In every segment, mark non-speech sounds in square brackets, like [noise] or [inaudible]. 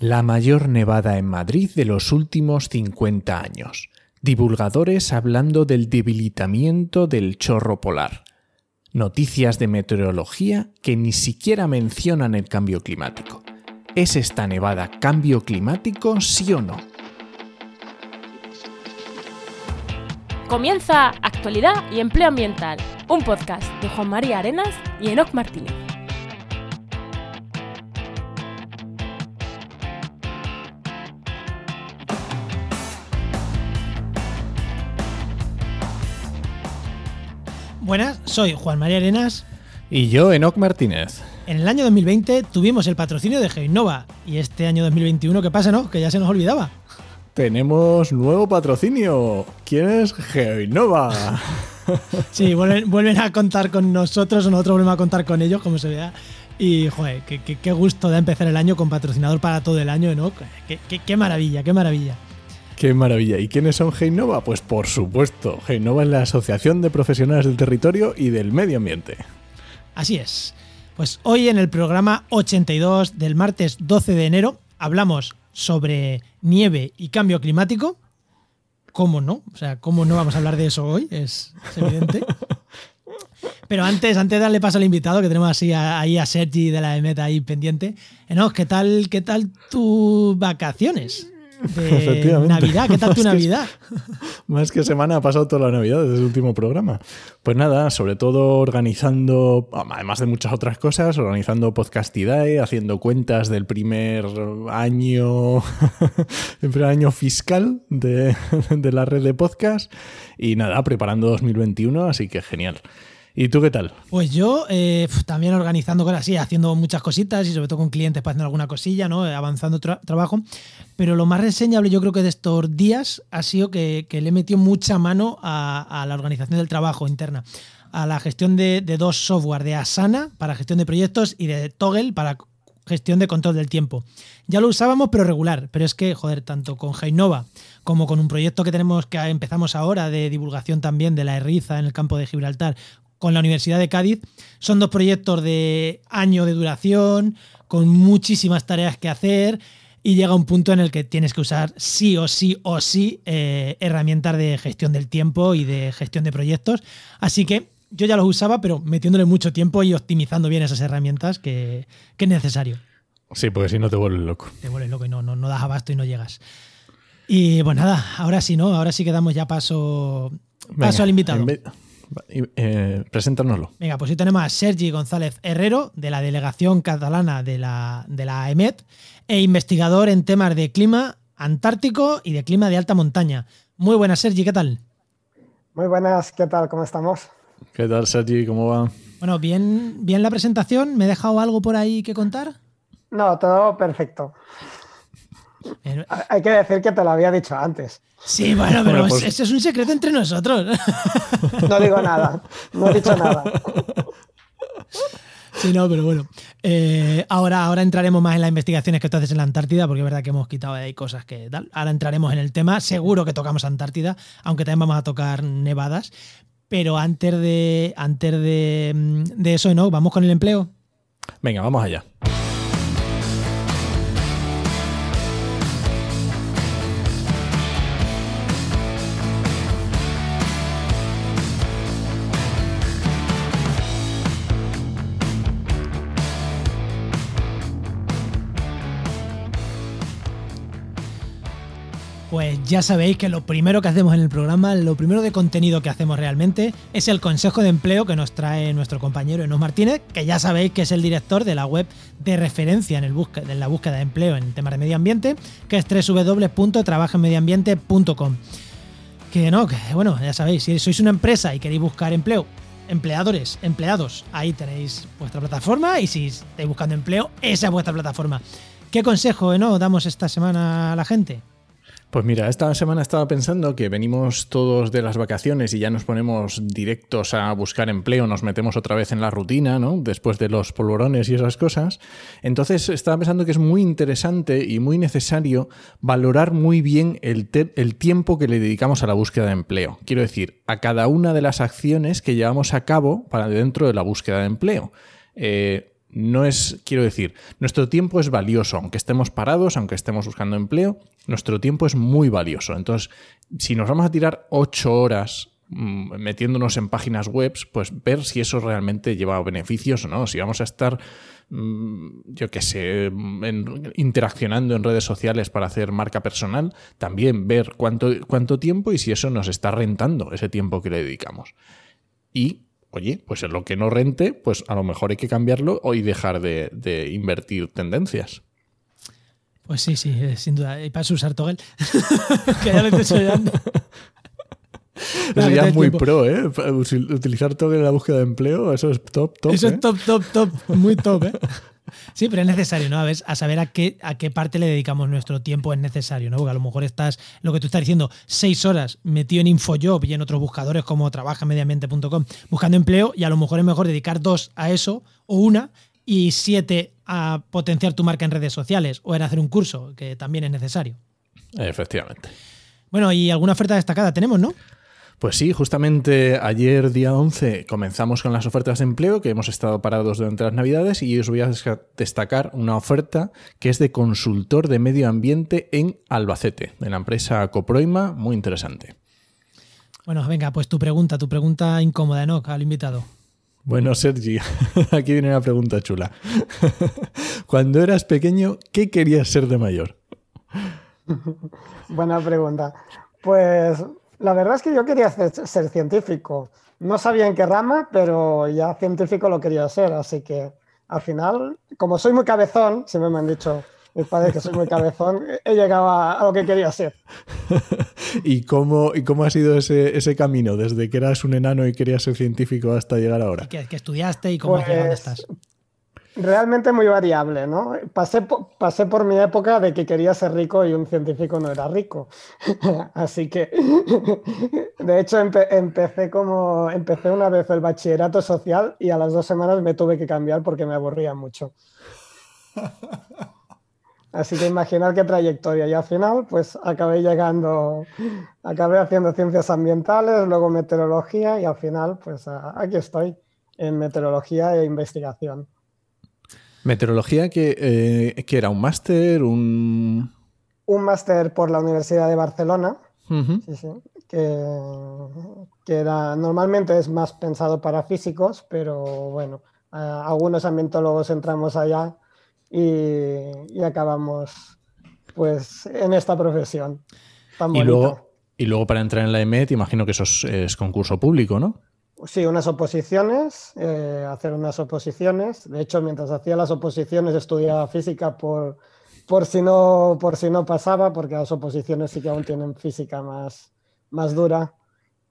La mayor nevada en Madrid de los últimos 50 años. Divulgadores hablando del debilitamiento del chorro polar. Noticias de meteorología que ni siquiera mencionan el cambio climático. ¿Es esta nevada cambio climático, sí o no? Comienza Actualidad y Empleo Ambiental, un podcast de Juan María Arenas y Enoc Martínez. Buenas, soy Juan María Arenas. Y yo, Enoc Martínez. En el año 2020 tuvimos el patrocinio de Geinova y este año 2021, ¿qué pasa, no? Que ya se nos olvidaba. Tenemos nuevo patrocinio. ¿Quién es Geinova? [laughs] sí, vuelven, a contar con nosotros o nosotros volvemos a contar con ellos, como se vea. Y, joder, qué, gusto de empezar el año con patrocinador para todo el año, ¿no? Qué, maravilla, qué maravilla. Qué maravilla. ¿Y quiénes son Geinova? Pues por supuesto, Geinova es la Asociación de Profesionales del Territorio y del Medio Ambiente. Así es. Pues hoy en el programa 82 del martes 12 de enero hablamos sobre nieve y cambio climático. ¿Cómo no? O sea, ¿cómo no vamos a hablar de eso hoy? Es, evidente. [laughs] Pero antes, antes de darle paso al invitado, que tenemos así ahí a Sergi de la EMET ahí pendiente, Enos, ¿qué tal, qué tal tus vacaciones? De Navidad. ¿Qué tal tu [laughs] Navidad? más que semana ha pasado toda la Navidad desde el último programa. Pues nada, sobre todo organizando, además de muchas otras cosas, organizando Podcastidae, haciendo cuentas del primer año, [laughs] el primer año fiscal de, [laughs] de la red de podcast y nada, preparando 2021, así que genial. ¿Y tú qué tal? Pues yo eh, también organizando cosas así, haciendo muchas cositas y sobre todo con clientes para hacer alguna cosilla, ¿no? avanzando trabajo. Pero lo más reseñable yo creo que de estos días ha sido que, le he metido mucha mano a, la organización del trabajo interna, a la gestión de, dos software, de Asana para gestión de proyectos y de Toggle para gestión de control del tiempo. Ya lo usábamos, pero regular. Pero es que, joder, tanto con Heinova como con un proyecto que tenemos que empezamos ahora de divulgación también de la Erriza en el campo de Gibraltar, con la Universidad de Cádiz. Son dos proyectos de año de duración, con muchísimas tareas que hacer y llega un punto en el que tienes que usar sí o sí o sí eh, herramientas de gestión del tiempo y de gestión de proyectos. Así que yo ya los usaba, pero metiéndole mucho tiempo y optimizando bien esas herramientas que, es necesario. Sí, porque si no te vuelves loco. Te vuelves loco y no, no, no das abasto y no llegas. Y pues nada, ahora sí, ¿no? Ahora sí que damos ya paso, paso al invitado. Eh, preséntanoslo. Venga, pues hoy tenemos a Sergi González Herrero, de la delegación catalana de la, de la EMET, e investigador en temas de clima antártico y de clima de alta montaña. Muy buenas, Sergi, ¿qué tal? Muy buenas, ¿qué tal? ¿Cómo estamos? ¿Qué tal, Sergi? ¿Cómo va? Bueno, bien, bien la presentación. ¿Me he dejado algo por ahí que contar? No, todo perfecto. Hay que decir que te lo había dicho antes. Sí, bueno, pero pues eso es un secreto entre nosotros. No digo nada, no he dicho nada. Sí, no, pero bueno. Eh, ahora, ahora entraremos más en las investigaciones que tú haces en la Antártida, porque es verdad que hemos quitado ahí cosas que tal. Ahora entraremos en el tema. Seguro que tocamos Antártida, aunque también vamos a tocar nevadas. Pero antes de, antes de, de eso, ¿no? Vamos con el empleo. Venga, vamos allá. Ya sabéis que lo primero que hacemos en el programa, lo primero de contenido que hacemos realmente, es el consejo de empleo que nos trae nuestro compañero Enos Martínez, que ya sabéis que es el director de la web de referencia en, el en la búsqueda de empleo en temas de medio ambiente, que es www.trabajenmedioambiente.com. Que no, que bueno, ya sabéis, si sois una empresa y queréis buscar empleo, empleadores, empleados, ahí tenéis vuestra plataforma y si estáis buscando empleo, esa es vuestra plataforma. ¿Qué consejo no damos esta semana a la gente? Pues mira, esta semana estaba pensando que venimos todos de las vacaciones y ya nos ponemos directos a buscar empleo, nos metemos otra vez en la rutina, ¿no? Después de los polvorones y esas cosas. Entonces estaba pensando que es muy interesante y muy necesario valorar muy bien el, el tiempo que le dedicamos a la búsqueda de empleo. Quiero decir, a cada una de las acciones que llevamos a cabo para dentro de la búsqueda de empleo. Eh, no es, quiero decir, nuestro tiempo es valioso, aunque estemos parados, aunque estemos buscando empleo, nuestro tiempo es muy valioso. Entonces, si nos vamos a tirar ocho horas mm, metiéndonos en páginas web, pues ver si eso realmente lleva beneficios o no, si vamos a estar, mm, yo qué sé, en- interaccionando en redes sociales para hacer marca personal, también ver cuánto, cuánto tiempo y si eso nos está rentando ese tiempo que le dedicamos. Y, oye, pues en lo que no rente, pues a lo mejor hay que cambiarlo o y dejar de, de invertir tendencias. Pues sí, sí, eh, sin duda. Y para usar Toggle. [laughs] que ya lo estoy enseñando. Eso ya es muy tiempo. pro, ¿eh? Utilizar todo en la búsqueda de empleo, eso es top, top. Eso ¿eh? es top, top, top, muy top, ¿eh? Sí, pero es necesario, ¿no? A, ver, a saber a qué, a qué parte le dedicamos nuestro tiempo es necesario, ¿no? Porque a lo mejor estás, lo que tú estás diciendo, seis horas metido en Infojob y en otros buscadores como trabajamediamente.com buscando empleo y a lo mejor es mejor dedicar dos a eso o una y siete a potenciar tu marca en redes sociales o en hacer un curso, que también es necesario. Efectivamente. Bueno, y alguna oferta destacada tenemos, ¿no? Pues sí, justamente ayer, día 11, comenzamos con las ofertas de empleo, que hemos estado parados durante las Navidades, y os voy a destacar una oferta que es de consultor de medio ambiente en Albacete, de la empresa Coproima, muy interesante. Bueno, venga, pues tu pregunta, tu pregunta incómoda, ¿no? Al invitado. Bueno, Sergi, [laughs] aquí viene una pregunta chula. [laughs] Cuando eras pequeño, ¿qué querías ser de mayor? [laughs] Buena pregunta. Pues la verdad es que yo quería ser, ser científico. No sabía en qué rama, pero ya científico lo quería ser. Así que al final, como soy muy cabezón, siempre me han dicho mis padres que soy muy cabezón, he llegado a, a lo que quería ser. [laughs] ¿Y cómo, y cómo ha sido ese, ese camino desde que eras un enano y querías ser científico hasta llegar ahora? ¿Qué, qué estudiaste y cómo Pues, estás? Realmente muy variable, ¿no? Pasé, po- pasé por mi época de que quería ser rico y un científico no era rico. [laughs] Así que, [laughs] de hecho, empe- empecé como, empecé una vez el bachillerato social y a las dos semanas me tuve que cambiar porque me aburría mucho. [laughs] Así que imaginar qué trayectoria. Y al final, pues acabé llegando, acabé haciendo ciencias ambientales, luego meteorología y al final, pues aquí estoy en meteorología e investigación. Meteorología, que, eh, que era un máster, un... un máster por la Universidad de Barcelona, Ujú. sí, sí, que, que era, normalmente es más pensado para físicos, pero bueno, algunos ambientólogos entramos allá y, y acabamos pues en esta profesión tan Y bonita. luego, y luego para entrar en la EMET, imagino que eso es, es concurso público, ¿no? Sí, unas oposiciones, eh, hacer unas oposiciones. De hecho, mientras hacía las oposiciones estudiaba física por, por, si no, por si no pasaba, porque las oposiciones sí que aún tienen física más, más dura.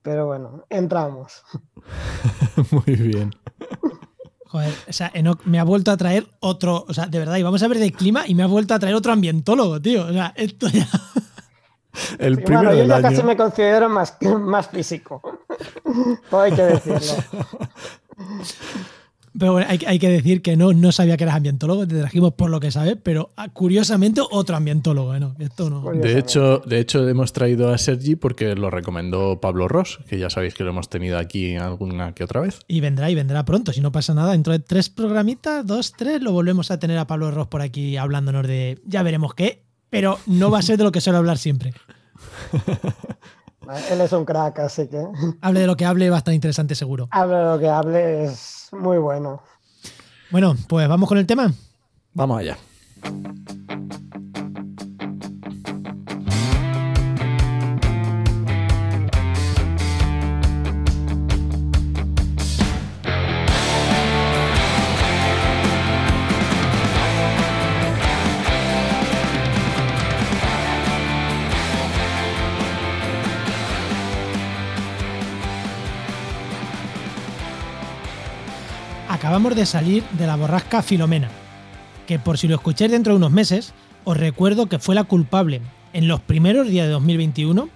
Pero bueno, entramos. [laughs] Muy bien. Joder, o sea, Enoch me ha vuelto a traer otro, o sea, de verdad, íbamos a ver de clima y me ha vuelto a traer otro ambientólogo, tío. O sea, esto ya. El primero bueno, yo del ya año. casi me considero más, [laughs] más físico. Todo [laughs] hay que decirlo. Pero bueno, hay, hay que decir que no, no sabía que eras ambientólogo, te trajimos por lo que sabes, pero ah, curiosamente otro ambientólogo, ¿eh? No, esto no. De hecho, de hecho, hemos traído a Sergi porque lo recomendó Pablo Ross, que ya sabéis que lo hemos tenido aquí alguna que otra vez. Y vendrá y vendrá pronto, si no pasa nada. Dentro de tres programitas, dos, tres, lo volvemos a tener a Pablo Ross por aquí hablándonos de ya veremos qué, pero no va a ser de lo que suele hablar siempre. [laughs] Él es un crack, así que Hable de lo que hable, va a estar interesante seguro. hable lo que hable, es muy bueno. Bueno, pues vamos con el tema. Vamos allá. Acabamos de salir de la borrasca Filomena, que por si lo escucháis dentro de unos meses, os recuerdo que fue la culpable en los primeros días de 2021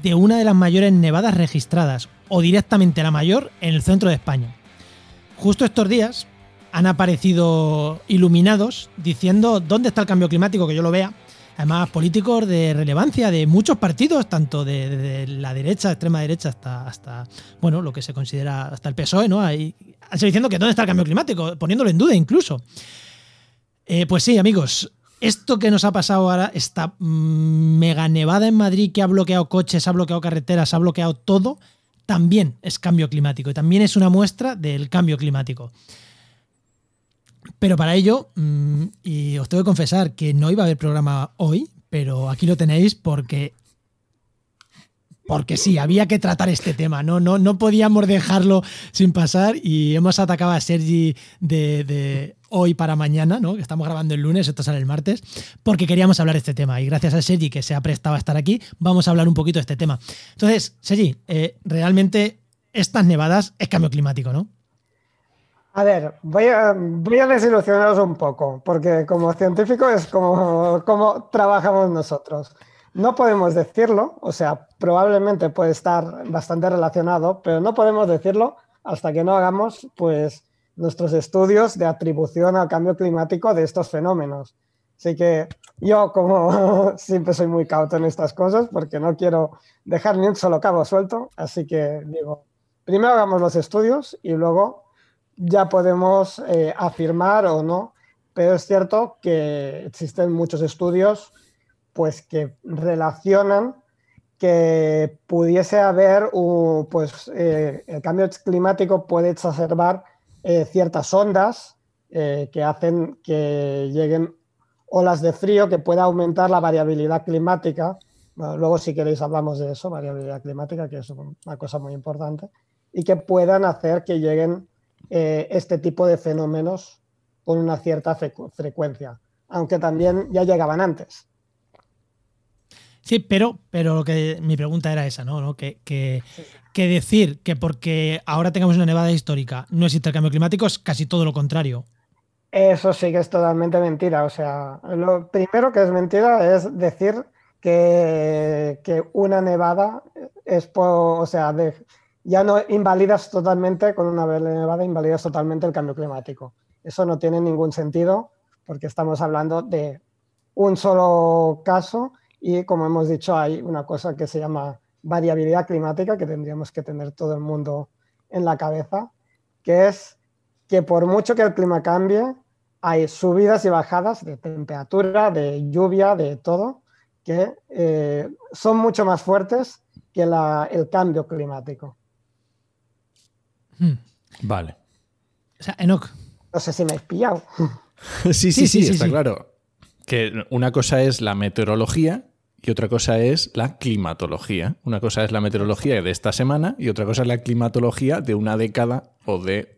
de una de las mayores nevadas registradas, o directamente la mayor, en el centro de España. Justo estos días han aparecido iluminados diciendo dónde está el cambio climático, que yo lo vea. Además, políticos de relevancia de muchos partidos, tanto de, de- la derecha, extrema derecha, hasta, hasta bueno, lo que se considera hasta el PSOE, ¿no? Hay, diciendo que dónde está el cambio climático, poniéndolo en duda incluso. Eh, pues sí, amigos, esto que nos ha pasado ahora, esta mega nevada en Madrid que ha bloqueado coches, ha bloqueado carreteras, ha bloqueado todo, también es cambio climático y también es una muestra del cambio climático. Pero para ello, mm, y os tengo que confesar que no iba a haber programa hoy, pero aquí lo tenéis porque porque sí, había que tratar este tema, no, no, no podíamos dejarlo sin pasar y hemos atacado a Sergi de, hoy para mañana, ¿no? estamos grabando el lunes, esto sale el martes, porque queríamos hablar de este tema y gracias a Sergi que se ha prestado a estar aquí, vamos a hablar un poquito de este tema. Entonces, Sergi, eh, realmente estas nevadas es cambio climático, ¿no? A ver, voy a, voy a desilusionaros un poco, porque como científico es como, como trabajamos nosotros. No podemos decirlo, o sea, probablemente puede estar bastante relacionado, pero no podemos decirlo hasta que no hagamos pues, nuestros estudios de atribución al cambio climático de estos fenómenos. Así que yo, como [laughs] siempre soy muy cauto en estas cosas, porque no quiero dejar ni un solo cabo suelto, así que digo, primero hagamos los estudios y luego ya podemos eh, afirmar o no, pero es cierto que existen muchos estudios pues que relacionan que pudiese haber, pues eh, el cambio climático puede exacerbar eh, ciertas ondas eh, que hacen que lleguen olas de frío, que pueda aumentar la variabilidad climática. luego si queréis hablamos de eso, variabilidad climática, que es una cosa muy importante, y que puedan hacer que lleguen este tipo de fenómenos con una cierta frecuencia, aunque también ya llegaban antes. Sí, pero, pero que mi pregunta era esa, ¿no? Que, que, decir que porque ahora tengamos una nevada histórica no existe el cambio climático es casi todo lo contrario. Eso sí que es totalmente mentira. O sea, lo primero que es mentira es decir que, una nevada es, o sea, ya no invalidas totalmente, con una nevada invalidas totalmente el cambio climático. Eso no tiene ningún sentido porque estamos hablando de un solo caso y como hemos dicho, hay una cosa que se llama variabilidad climática que tendríamos que tener todo el mundo en la cabeza, que es que por mucho que el clima cambie, hay subidas y bajadas de temperatura, de lluvia, de todo, que eh, son mucho más fuertes que el cambio climático. Hmm. Vale. O sea, Enoch. No sé si me he pillado. [laughs] sí, sí, sí, está claro. Que una cosa es la meteorología y otra cosa es la climatología. Una cosa es la meteorología de esta semana y otra cosa es la climatología de una década o de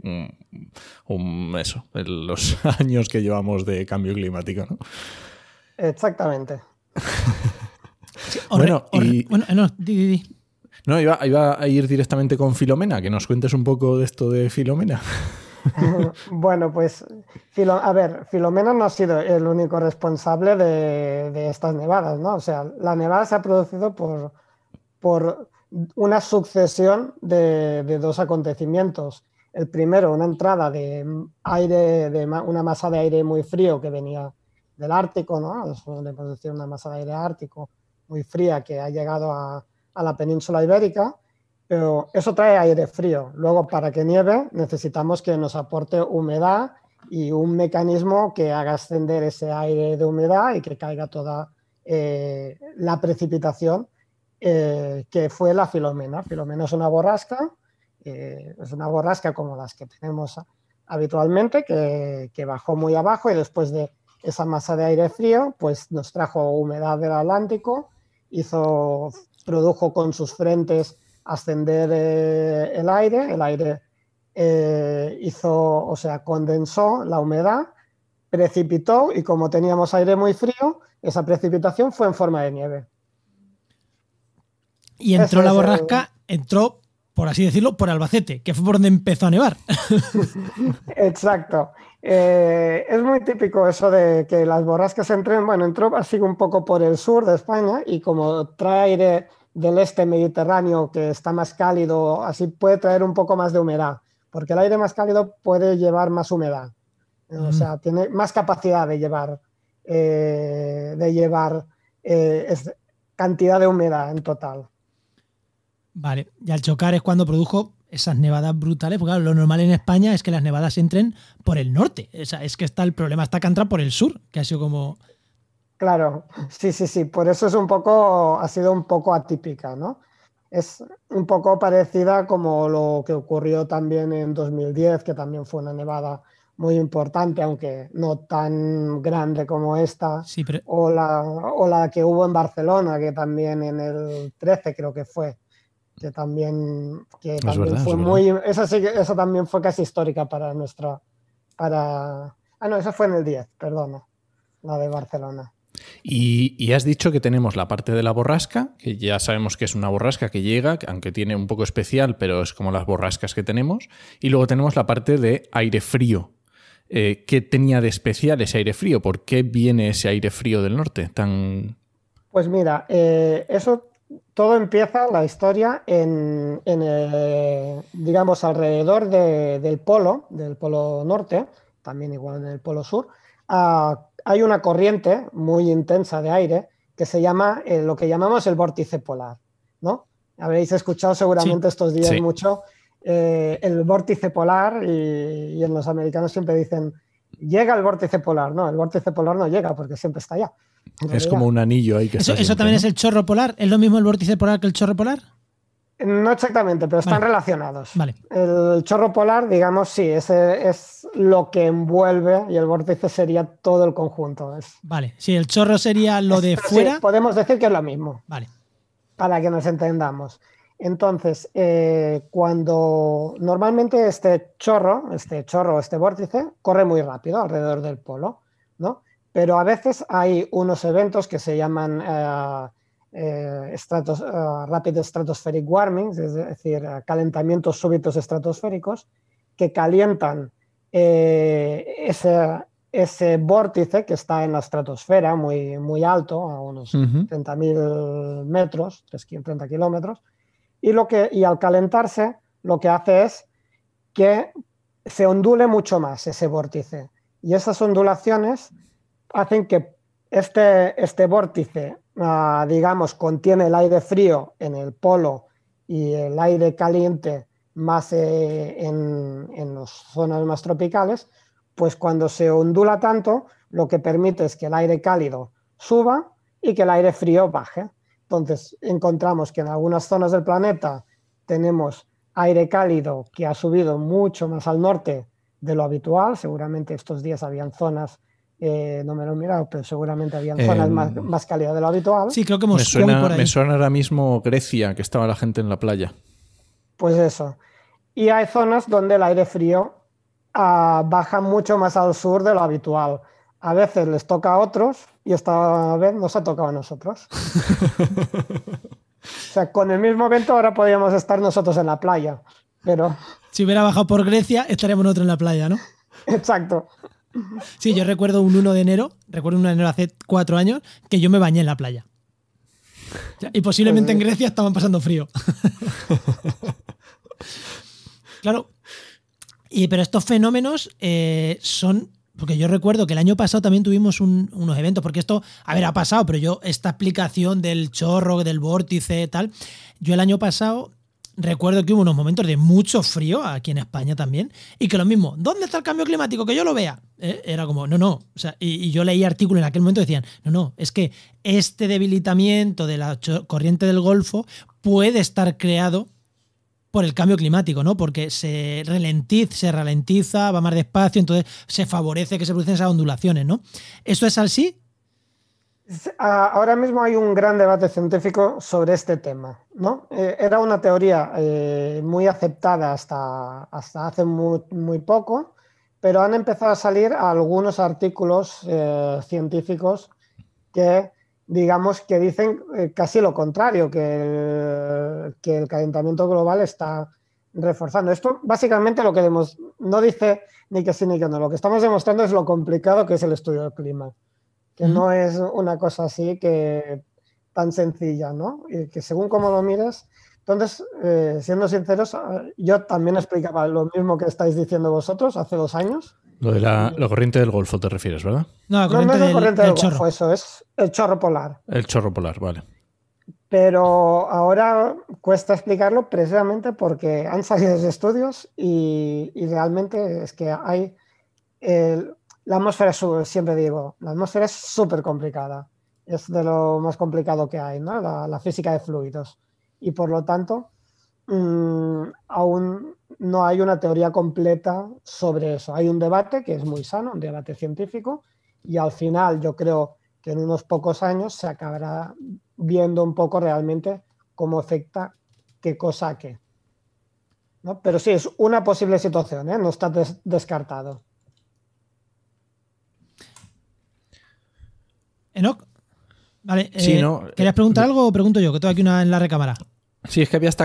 un, eso, los [laughs] años que llevamos de cambio climático. ¿no? Exactamente. [laughs] bueno, y... bueno, no, No, iba, iba a ir directamente con Filomena, que nos cuentes un poco de esto de Filomena. [laughs] [laughs] bueno, pues a ver, Filomena no ha sido el único responsable de, estas nevadas, ¿no? O sea, la nevada se ha producido por, por una sucesión de, dos acontecimientos. El primero, una entrada de aire, de una masa de aire muy frío que venía del Ártico, ¿no? Podemos decir una masa de aire ártico muy fría que ha llegado a, a la península ibérica pero eso trae aire frío. Luego, para que nieve, necesitamos que nos aporte humedad y un mecanismo que haga ascender ese aire de humedad y que caiga toda eh, la precipitación, eh, que fue la filomena. Filomena es una borrasca, eh, es una borrasca como las que tenemos habitualmente, que, que, bajó muy abajo y después de esa masa de aire frío, pues nos trajo humedad del Atlántico, hizo, produjo con sus frentes ascender eh, el aire, el aire eh, hizo, o sea, condensó la humedad, precipitó y como teníamos aire muy frío, esa precipitación fue en forma de nieve. Y entró la borrasca, entró, por así decirlo, por Albacete, que fue por donde empezó a nevar. [laughs] Exacto. Eh, es muy típico eso de que las borrascas entren, bueno, entró así un poco por el sur de España y como trae aire del este mediterráneo que está más cálido, así puede traer un poco más de humedad, porque el aire más cálido puede llevar más humedad, o sea, tiene más capacidad de llevar, eh, de llevar eh, cantidad de humedad en total. Vale, y al chocar es cuando produjo esas nevadas brutales, porque claro, lo normal en España es que las nevadas entren por el norte. O sea, es que está el problema está que entran por el sur, que ha sido como. Claro, sí, sí, sí. Por eso es un poco, ha sido un poco atípica, ¿no? Es un poco parecida como lo que ocurrió también en 2010, que también fue una nevada muy importante, aunque no tan grande como esta, Sí, pero o, la, o la que hubo en Barcelona, que también en el 13 creo que fue, que también, que también verdad, fue muy, esa, sí, que- esa también fue casi histórica para nuestra, para, ah no, esa fue en el 10, perdona, la de Barcelona. Y, has dicho que tenemos la parte de la borrasca, que ya sabemos que es una borrasca que llega, que aunque tiene un poco especial, pero es como las borrascas que tenemos. Y luego tenemos la parte de aire frío. Eh, ¿Qué tenía de especial ese aire frío? ¿Por qué viene ese aire frío del norte tan... Pues mira, eh, eso todo empieza la historia en, en, eh, digamos, alrededor de- del polo, del polo norte, también igual en el polo sur, ah, hay una corriente muy intensa de aire que se llama eh, lo que llamamos el vórtice polar, ¿no? Habréis escuchado seguramente estos días Sí. mucho eh, el vórtice polar y, y en los americanos siempre dicen llega el vórtice polar, no, el vórtice polar no llega porque siempre está allá. Es como un anillo ahí que eso, está eso siempre, también ¿no? es el chorro polar. ¿Es lo mismo el vórtice polar que el chorro polar? No exactamente, pero están Vale. relacionados. Vale. El chorro polar, digamos, sí, ese es lo que envuelve y el vórtice sería todo el conjunto. Es- Vale. Si el chorro sería lo de sí, fuera. podemos decir que es lo mismo, Vale. para que nos entendamos. Entonces, eh, cuando normalmente este chorro, este chorro, este vórtice, corre muy rápido alrededor del polo, ¿no? Pero a veces hay unos eventos que se llaman eh, eh, stratos- eh, Rapid Stratospheric Warming, es decir, eh, calentamientos súbitos estratosféricos, que calientan eh, ese, ese vórtice que está en la estratosfera, muy, muy alto, a unos Ujú. 30.000 metros, 30 kilómetros, y, lo que, y al calentarse lo que hace es que se ondule mucho más ese vórtice. Y esas ondulaciones hacen que este, este vórtice, ah, digamos, contiene el aire frío en el polo y el aire caliente más eh, en, en las zonas más tropicales, pues cuando se ondula tanto, lo que permite es que el aire cálido suba y que el aire frío baje. Entonces, encontramos que en algunas zonas del planeta tenemos aire cálido que ha subido mucho más al norte de lo habitual. Seguramente estos días habían zonas, eh, no me lo he mirado, pero seguramente habían zonas Em, más, más cálidas de lo habitual. Sí, creo que Me Moscú y suena, por ahí. me suena ahora mismo Grecia, que estaba la gente en la playa. Pues eso. Y hay zonas donde el aire frío ah, baja mucho más al sur de lo habitual. A veces les toca a otros y esta vez nos ha tocado a nosotros. [laughs] o sea, con el mismo evento ahora podríamos estar nosotros en la playa. Pero, Si hubiera bajado por Grecia, estaríamos nosotros en la playa, ¿no? [laughs] exacto. Sí, yo recuerdo un 1 de enero, recuerdo un 1 de enero hace cuatro años, que yo me bañé en la playa. Y posiblemente en Grecia estaban pasando frío. [laughs] claro. Y, pero estos fenómenos eh, son. Porque yo recuerdo que el año pasado también tuvimos un- unos eventos, porque esto, a ver, ha pasado, pero yo, esta explicación del chorro, del vórtice, tal, yo el año pasado recuerdo que hubo unos momentos de mucho frío aquí en España también, y que lo mismo, ¿dónde está el cambio climático? Que yo lo vea. Eh, Era como, no, no. O sea, y, yo leí artículos en aquel momento que decían, no, no, es que este debilitamiento de la corriente del Golfo puede estar creado por el cambio climático, ¿no? Porque se ralentiza, se ralentiza, va más despacio, entonces se favorece que se producen esas ondulaciones, ¿no? ¿Esto es así? Ah, Ahora mismo hay un gran debate científico sobre este tema, ¿no? Eh, era una teoría eh, muy aceptada hasta, hasta hace muy, poco, pero han empezado a salir algunos artículos eh, científicos que, digamos, que dicen casi lo contrario, que el, que el calentamiento global está reforzando. Esto básicamente lo que no dice ni que sí ni que no. Lo que estamos demostrando es lo complicado que es el estudio del clima que no es una cosa así que tan sencilla, ¿no? Y que según cómo lo mires. Entonces, eh, siendo sinceros, ah, yo también explicaba lo mismo que estáis diciendo vosotros hace dos años. Lo de la, la corriente del Golfo te refieres, ¿verdad? No, la corriente no es la del, corriente del del chorro. Golfo, eso es el chorro polar. El chorro polar, vale. Pero ahora cuesta explicarlo precisamente porque han salido estudios y, realmente es que hay... la atmósfera, siempre digo, la atmósfera es súper complicada. Es de lo más complicado que hay, ¿no? la, física de fluidos. Y por lo tanto, mm, aún no hay una teoría completa sobre eso. Hay un debate que es muy sano, un debate científico, y al final yo creo que en unos pocos años se acabará viendo un poco realmente cómo afecta qué cosa a qué. ¿no? Pero sí, es una posible situación, ¿eh? no está descartado. Enoch, vale, eh, ¿querías preguntar algo o pregunto yo? Que tengo aquí una en la recámara. Sí, es que habías,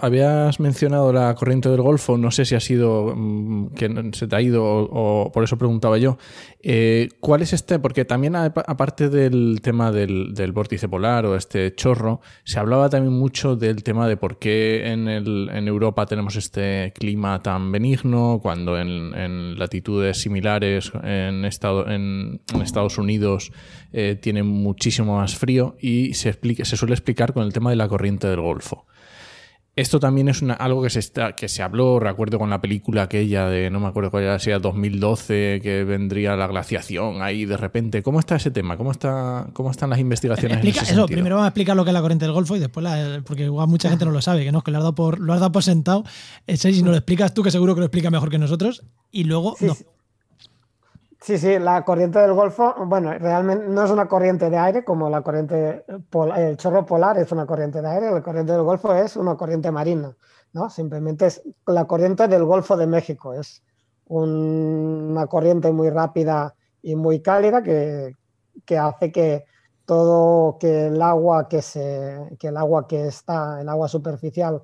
habías mencionado la corriente del Golfo, no sé si ha sido mm, que se te ha ido o, por eso preguntaba yo. Eh, ¿Cuál es este? Porque también aparte del tema del, vórtice polar o este chorro, se hablaba también mucho del tema de por qué en, Europa tenemos este clima tan benigno, cuando en, latitudes similares en, en Estados Unidos eh, tiene muchísimo más frío y se, explica, se suele explicar con el tema de la corriente del Golfo. Esto también es algo que se, está, que se habló, recuerdo con la película aquella de, no me acuerdo cuál era, si 2012, que vendría la glaciación ahí de repente. ¿Cómo está ese tema? ¿Cómo, está, cómo están las investigaciones? eso, primero vamos a explicar lo que es la corriente del Golfo y después, porque igual mucha gente no lo sabe, que no, que lo has dado por, lo has dado por sentado. Ese, si nos lo explicas tú, que seguro que lo explica mejor que nosotros, y luego no. Sí, sí, la corriente del Golfo, bueno, realmente no es una corriente de aire como la corriente, el chorro polar es una corriente de aire, la corriente del Golfo es una corriente marina, ¿no? Simplemente es la corriente del Golfo de México, es una corriente muy rápida y muy cálida que, hace que todo, que el agua que se, que el agua que está, el agua superficial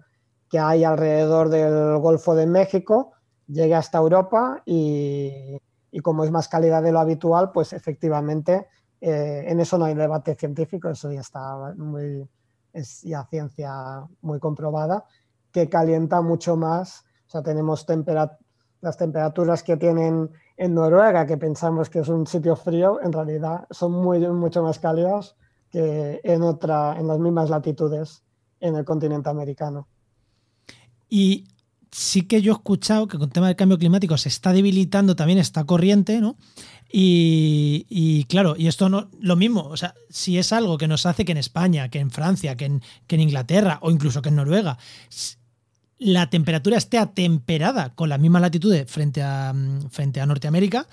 que hay alrededor del Golfo de México, llegue hasta Europa y y como es más calidad de lo habitual, pues efectivamente eh, en eso no hay debate científico, eso ya está muy, es ya ciencia muy comprobada, que calienta mucho más, o sea, tenemos las temperaturas que tienen en Noruega, que pensamos que es un sitio frío, en realidad son mucho más cálidas que en, otra, en las mismas latitudes en el continente americano. Y sí que yo he escuchado que con el tema del cambio climático se está debilitando también esta corriente, ¿no? Y, claro, y esto no, lo mismo, o sea, si es algo que nos hace que en España, que en Francia, que en, Inglaterra o incluso que en Noruega, la temperatura esté atemperada con las mismas latitudes frente a, mm, frente a Norteamérica,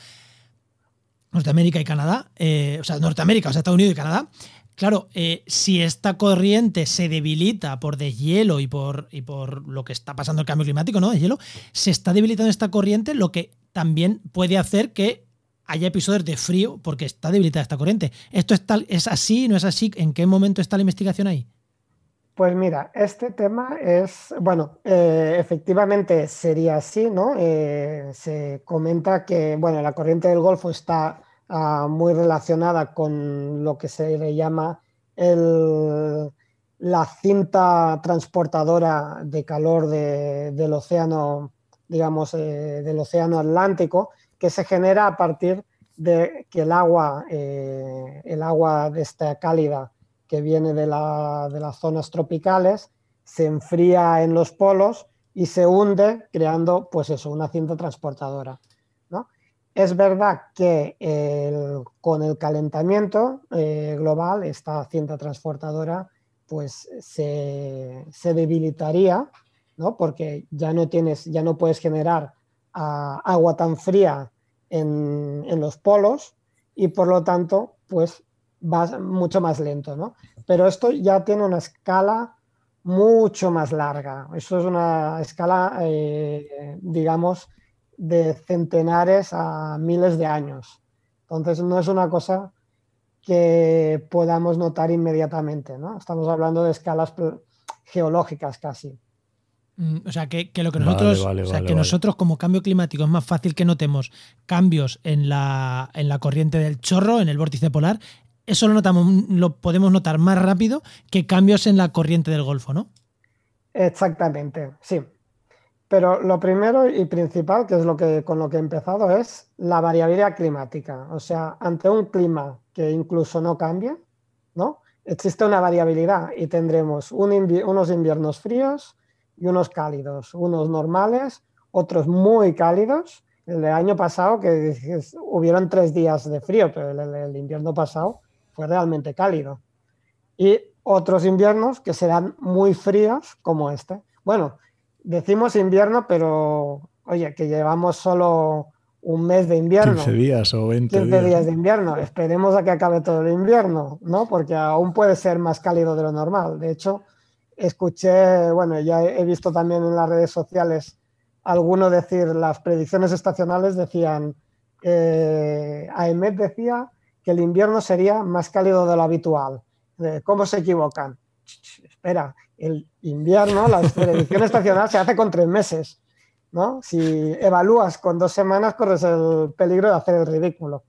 Norteamérica y Canadá, eh, o sea, Norteamérica, o sea, Estados Unidos y Canadá, Claro, eh, si esta corriente se debilita por deshielo y por, y por lo que está pasando el cambio climático, ¿no? Deshielo, se está debilitando esta corriente, lo que también puede hacer que haya episodios de frío porque está debilitada esta corriente. ¿Esto es, tal, es así? ¿No es así? ¿En qué momento está la investigación ahí? Pues mira, este tema es, bueno, eh, efectivamente sería así, ¿no? Eh, se comenta que, bueno, la corriente del Golfo está Ah, muy relacionada con lo que se le llama la cinta transportadora de calor del océano, digamos, eh, del océano Atlántico, que se genera a partir de que el agua, eh, el agua de esta cálida que viene de, de las zonas tropicales, se enfría en los polos y se hunde creando, pues eso, una cinta transportadora. Es verdad que con el calentamiento eh, global, esta cinta transportadora pues se, debilitaría, ¿no? porque ya no, tienes, ya no puedes generar ah, agua tan fría en, los polos y por lo tanto pues va mucho más lento. ¿no? Pero esto ya tiene una escala mucho más larga. Eso es una escala, eh, digamos, de centenares a miles de años. Entonces no es una cosa que podamos notar inmediatamente, ¿no? Estamos hablando de escalas geológicas casi. Mm, o sea, que, lo que nosotros, que nosotros como cambio climático es más fácil que notemos cambios en la, en la corriente del chorro, en el vórtice polar. Eso lo notamos, lo podemos notar más rápido que cambios en la corriente del Golfo, ¿no? Exactamente, sí. Pero lo primero y principal, que es lo que con lo que he empezado, es la variabilidad climática. O sea, ante un clima que incluso no cambia, ¿no? existe una variabilidad y tendremos unos inviernos fríos y unos cálidos, unos normales, otros muy cálidos. El del año pasado, que hubieron tres días de frío, pero el, invierno pasado fue realmente cálido. Y otros inviernos que serán muy fríos como este. Bueno, decimos invierno, pero oye, que llevamos solo un mes de invierno. 15 días o 20 15 días. de invierno. Esperemos a que acabe todo el invierno, ¿no? Porque aún puede ser más cálido de lo normal. De hecho, escuché, bueno, ya he visto también en las redes sociales alguno decir, las predicciones estacionales decían, eh, AEMET decía que el invierno sería más cálido de lo habitual. ¿Cómo se equivocan? Espera, el invierno, la predicción estacional se hace con tres meses. ¿no? Si evalúas con dos semanas, corres el peligro de hacer el ridículo.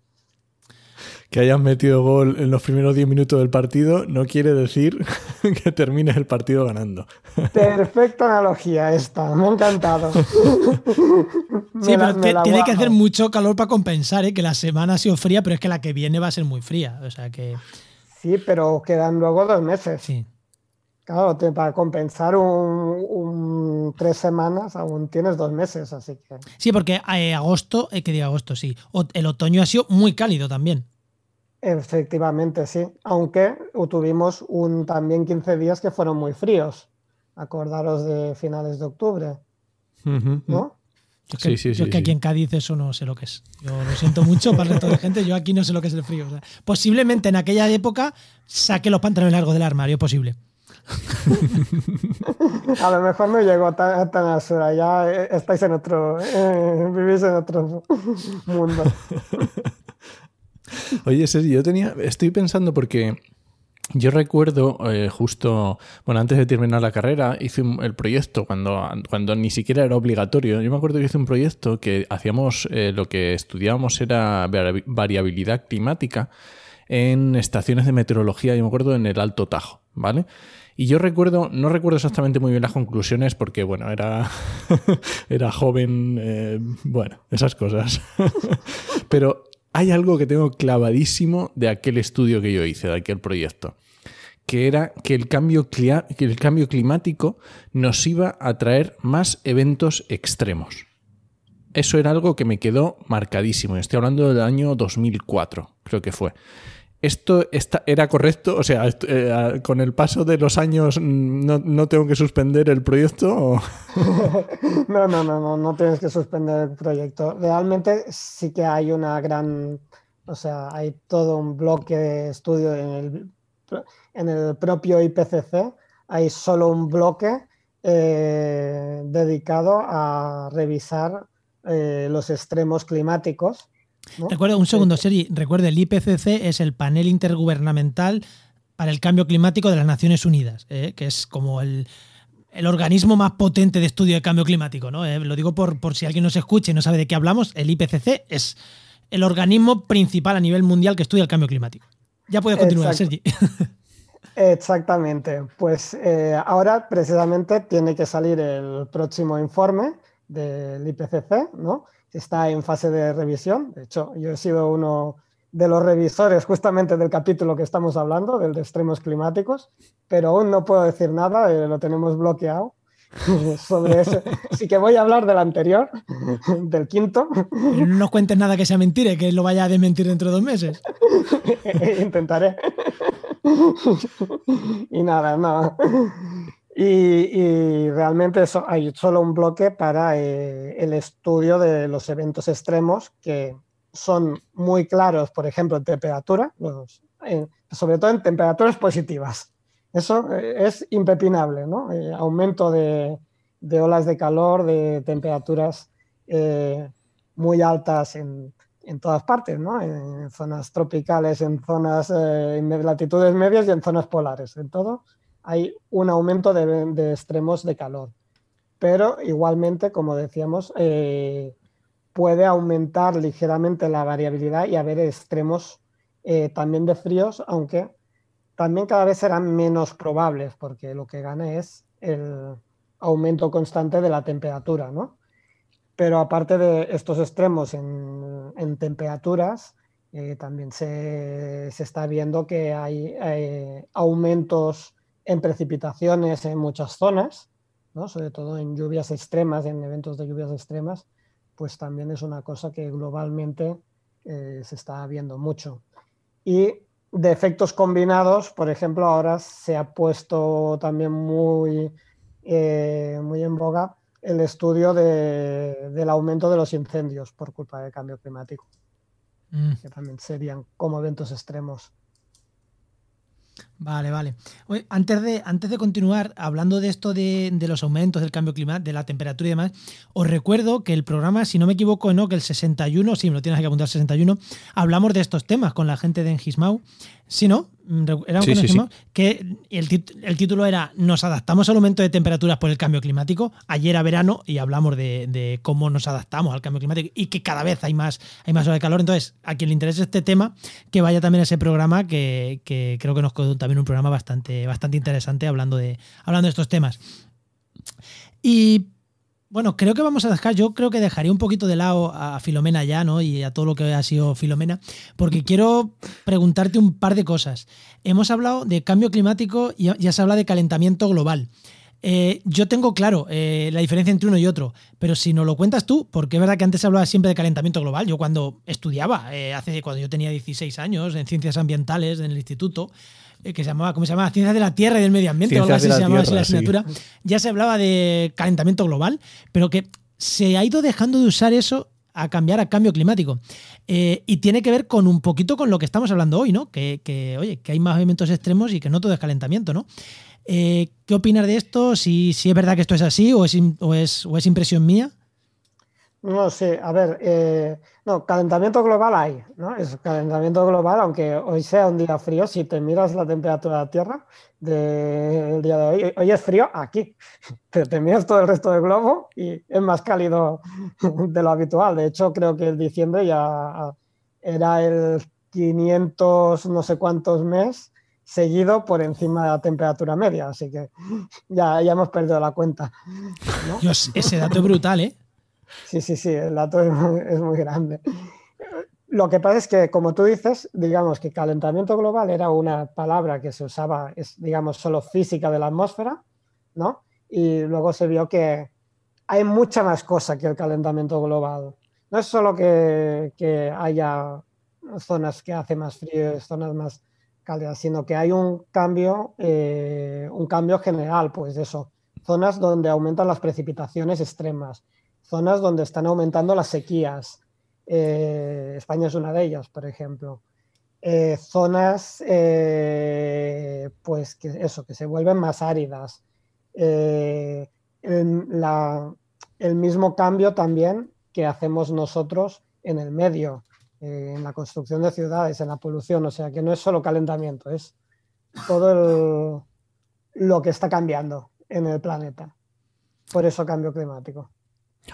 Que hayas metido gol en los primeros 10 minutos del partido no quiere decir [laughs] que termines el partido ganando. Perfecta analogía esta, me ha encantado. [laughs] sí, pero tiene que hacer mucho calor para compensar, ¿eh? que la semana ha sido fría, pero es que la que viene va a ser muy fría. O sea que... Sí, pero quedan luego dos meses. Sí. Claro, para compensar un, tres semanas aún tienes dos meses, así que. Sí, porque eh, agosto, eh, que diga agosto, sí. el otoño ha sido muy cálido también. Efectivamente, sí. Aunque tuvimos un, también 15 días que fueron muy fríos. Acordaros de finales de octubre. ¿No? Yo que, sí, sí, que aquí en Cádiz eso no sé lo que es. Yo lo siento mucho para el resto de gente. Yo aquí no sé lo que es el frío. posiblemente en aquella época saque los pantalones largos del armario, posible. A lo mejor no llegó tan, tan a sur, ya eh, estáis en otro, eh, vivís en otro mundo. [laughs] Oye, yo tenía, estoy pensando porque yo recuerdo eh, justo, bueno, antes de terminar la carrera, hice el proyecto cuando, cuando ni siquiera era obligatorio. Yo me acuerdo que hice un proyecto que hacíamos, lo que estudiábamos era variabilidad climática en estaciones de meteorología, yo me acuerdo en el Alto Tajo, ¿vale? Y yo recuerdo, no recuerdo exactamente muy bien las conclusiones porque, bueno, era, [laughs] era joven, eh, bueno, esas cosas. [laughs] Pero hay algo que tengo clavadísimo de aquel estudio que yo hice, de aquel proyecto, que era que el cambio, que el cambio climático nos iba a traer más eventos extremos. Eso era algo que me quedó marcadísimo. Estoy hablando del año 2004, creo que fue. ¿Esto era correcto? O sea, eh, con el paso de los años no, tengo que suspender el proyecto. [laughs] no, no, no, no, no tienes que suspender el proyecto. Realmente sí que hay una gran, o sea, hay todo un bloque de estudio en el, en el propio IPCC. Hay solo un bloque eh, dedicado a revisar eh, los extremos climáticos Recuerda, un segundo, Sergi, recuerde, el IPCC es el panel intergubernamental para el cambio climático de las Naciones Unidas, ¿eh? que es como el, organismo más potente de estudio de cambio climático. ¿no? Eh, lo digo por, por si alguien nos escucha y no sabe de qué hablamos, el IPCC es el organismo principal a nivel mundial que estudia el cambio climático. Ya puedes continuar, Sergi. Exactamente. Pues eh, ahora precisamente tiene que salir el próximo informe del IPCC, ¿no? Está en fase de revisión. De hecho, yo he sido uno de los revisores justamente del capítulo que estamos hablando, del de extremos climáticos, pero aún no puedo decir nada, eh, lo tenemos bloqueado [laughs] sobre eso. Así que voy a hablar del anterior, [laughs] del quinto. No cuentes nada que sea mentira, que lo vaya a desmentir dentro de dos meses. [laughs] Intentaré. y nada, no. Y, realmente eso, hay solo un bloque para eh, el estudio de los eventos extremos que son muy claros, por ejemplo, en temperatura, sobre todo en temperaturas positivas. Eso eh, es impepinable, ¿no? Eh, aumento de, olas de calor, de temperaturas muy altas en, en, todas partes, ¿no? En zonas tropicales, en zonas, en latitudes medias y en zonas polares, en todo hay un aumento de, extremos de calor. Pero igualmente, como decíamos, eh, puede aumentar ligeramente la variabilidad y haber extremos eh, también de fríos, aunque también cada vez serán menos probables, porque lo que gana es el aumento constante de la temperatura, ¿no? Pero aparte de estos extremos en, temperaturas, Eh, también se, está viendo que hay aumentos en precipitaciones en muchas zonas, ¿no? sobre todo en lluvias extremas, en eventos de lluvias extremas, pues también es una cosa que globalmente eh, se está viendo mucho. Y de efectos combinados, por ejemplo, ahora se ha puesto también muy, eh, muy en boga el estudio del aumento de los incendios por culpa del cambio climático, mm. que también serían como eventos extremos. Vale, vale. antes, de, antes de continuar, hablando de esto de, los aumentos del cambio climático, de la temperatura y demás, os recuerdo que el programa, si no me equivoco, no, que el 61, sí, me lo tienes que apuntar, 61, hablamos de estos temas con la gente de Engismau. Si no, era un que el, título era Nos adaptamos al aumento de temperaturas por el cambio climático. Ayer era verano y hablamos de, cómo nos adaptamos al cambio climático y que cada vez hay más, hay más hora de calor. Entonces, a quien le interese este tema, que vaya también a ese programa, que, creo que nos quedó también un programa bastante, bastante interesante hablando de, hablando de estos temas. Y bueno, creo que vamos a dejar, yo creo que dejaría un poquito de lado a Filomena ya, ¿no? Y a todo lo que ha sido Filomena, porque quiero preguntarte un par de cosas. Hemos hablado de cambio climático y ya se habla de calentamiento global. Eh, yo tengo claro eh, la diferencia entre uno y otro, pero si nos lo cuentas tú, porque es verdad que antes se hablaba siempre de calentamiento global. Yo cuando estudiaba, eh, hace cuando yo tenía 16 años, en ciencias ambientales en el instituto, que se llamaba, ¿cómo se llamaba? Ciencias de la Tierra y del Medio Ambiente, o algo así se llamaba la asignatura, ya se hablaba de calentamiento global, pero que se ha ido dejando de usar eso a cambiar a cambio climático. Eh, y tiene que ver con un poquito con lo que estamos hablando hoy, ¿no? Que, oye, que hay más eventos extremos y que no todo es calentamiento, ¿no? Eh, ¿Qué opinas de esto? Si, si, es verdad que esto es así o es, o es, o es impresión mía. No sé, a ver, eh, no, calentamiento global hay, ¿no? Es calentamiento global, aunque hoy sea un día frío, si te miras la temperatura de la Tierra del día de hoy, hoy es frío aquí, [laughs] pero te miras todo el resto del globo y es más cálido [laughs] de lo habitual. De hecho, creo que el diciembre ya era el 500 no sé cuántos mes seguido por encima de la temperatura media, así que [laughs] ya, ya hemos perdido la cuenta. Dios, ese dato es brutal, ¿eh? Sí, sí, sí, el dato es muy, grande. Lo que pasa es que, como tú dices, digamos que calentamiento global era una palabra que se usaba, es, digamos, solo física de la atmósfera, ¿no? Y luego se vio que hay mucha más cosa que el calentamiento global. No es solo que, que haya zonas que hace más frío, zonas más cálidas, sino que hay un cambio, eh, un cambio general, pues eso, zonas donde aumentan las precipitaciones extremas, zonas donde están aumentando las sequías. Eh, España es una de ellas, por ejemplo. Eh, zonas, eh, pues que eso, que se vuelven más áridas. El, el, mismo cambio también que hacemos nosotros en el medio, en la construcción de ciudades, en la polución, o sea que no es solo calentamiento, es todo lo que está cambiando en el planeta. Por eso cambio climático.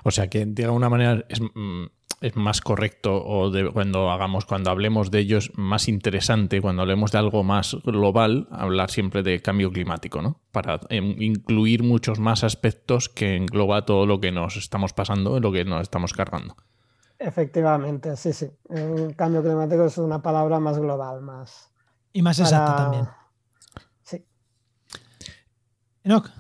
O sea que de alguna manera es, mm, más correcto o cuando hagamos, cuando hablemos de ellos, más interesante, cuando hablemos de algo más global, hablar siempre de cambio climático, ¿no? Para em, incluir muchos más aspectos que engloba todo lo que nos estamos pasando, lo que nos estamos cargando. Efectivamente, sí, sí. El cambio climático es una palabra más global, más. Y más exacta también. Sí. Enoch.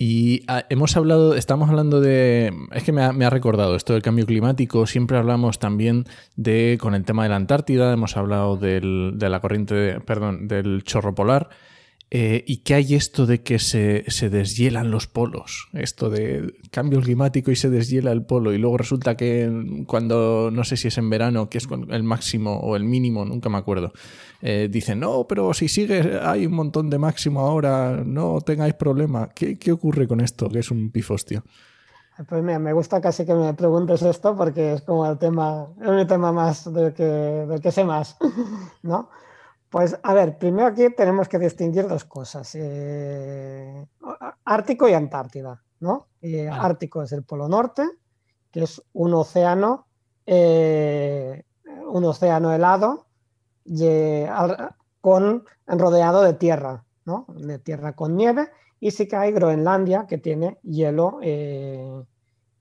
Y ah, hemos hablado, estamos hablando de, es que me ha, recordado esto del cambio climático, siempre hablamos también de, con el tema de la Antártida, hemos hablado del, de la corriente, perdón, del chorro polar, eh, ¿Y qué hay esto de que se, se, deshielan los polos? Esto de cambio climático y se deshiela el polo. Y luego resulta que cuando, no sé si es en verano, que es el máximo o el mínimo, nunca me acuerdo, eh, dicen, no, pero si sigue, hay un montón de máximo ahora, no tengáis problema. ¿Qué, qué ocurre con esto? Que es un pifostio. Pues mira, me gusta casi que me preguntes esto porque es como el tema, es mi tema más del que, del que sé más, [laughs] ¿no? Pues a ver, primero aquí tenemos que distinguir dos cosas, eh, Ártico y Antártida, ¿no? Ártico es el Polo Norte, que es un océano, eh, un océano helado con, rodeado de tierra, ¿no? De tierra con nieve, y sí que hay Groenlandia, que tiene hielo, eh,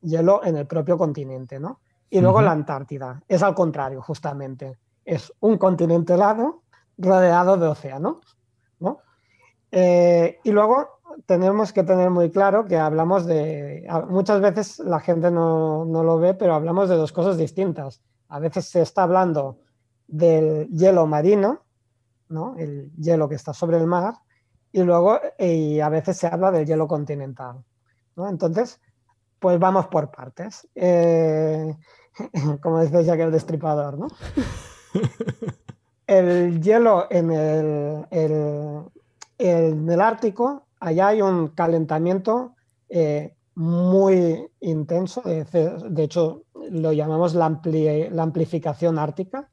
hielo en el propio continente, ¿no? Y luego la Antártida, es al contrario, justamente es un continente helado rodeado de océano. ¿no? Eh, y luego tenemos que tener muy claro que hablamos de, muchas veces la gente no, no, lo ve, pero hablamos de dos cosas distintas. A veces se está hablando del hielo marino, ¿no? el hielo que está sobre el mar, y luego y a veces se habla del hielo continental. ¿no? Entonces, pues vamos por partes. Eh, [laughs] como Jack el Destripador, ¿no? [laughs] El hielo en el, Ártico, allá hay un calentamiento eh, muy intenso, de, hecho lo llamamos la, ampli, la, amplificación ártica.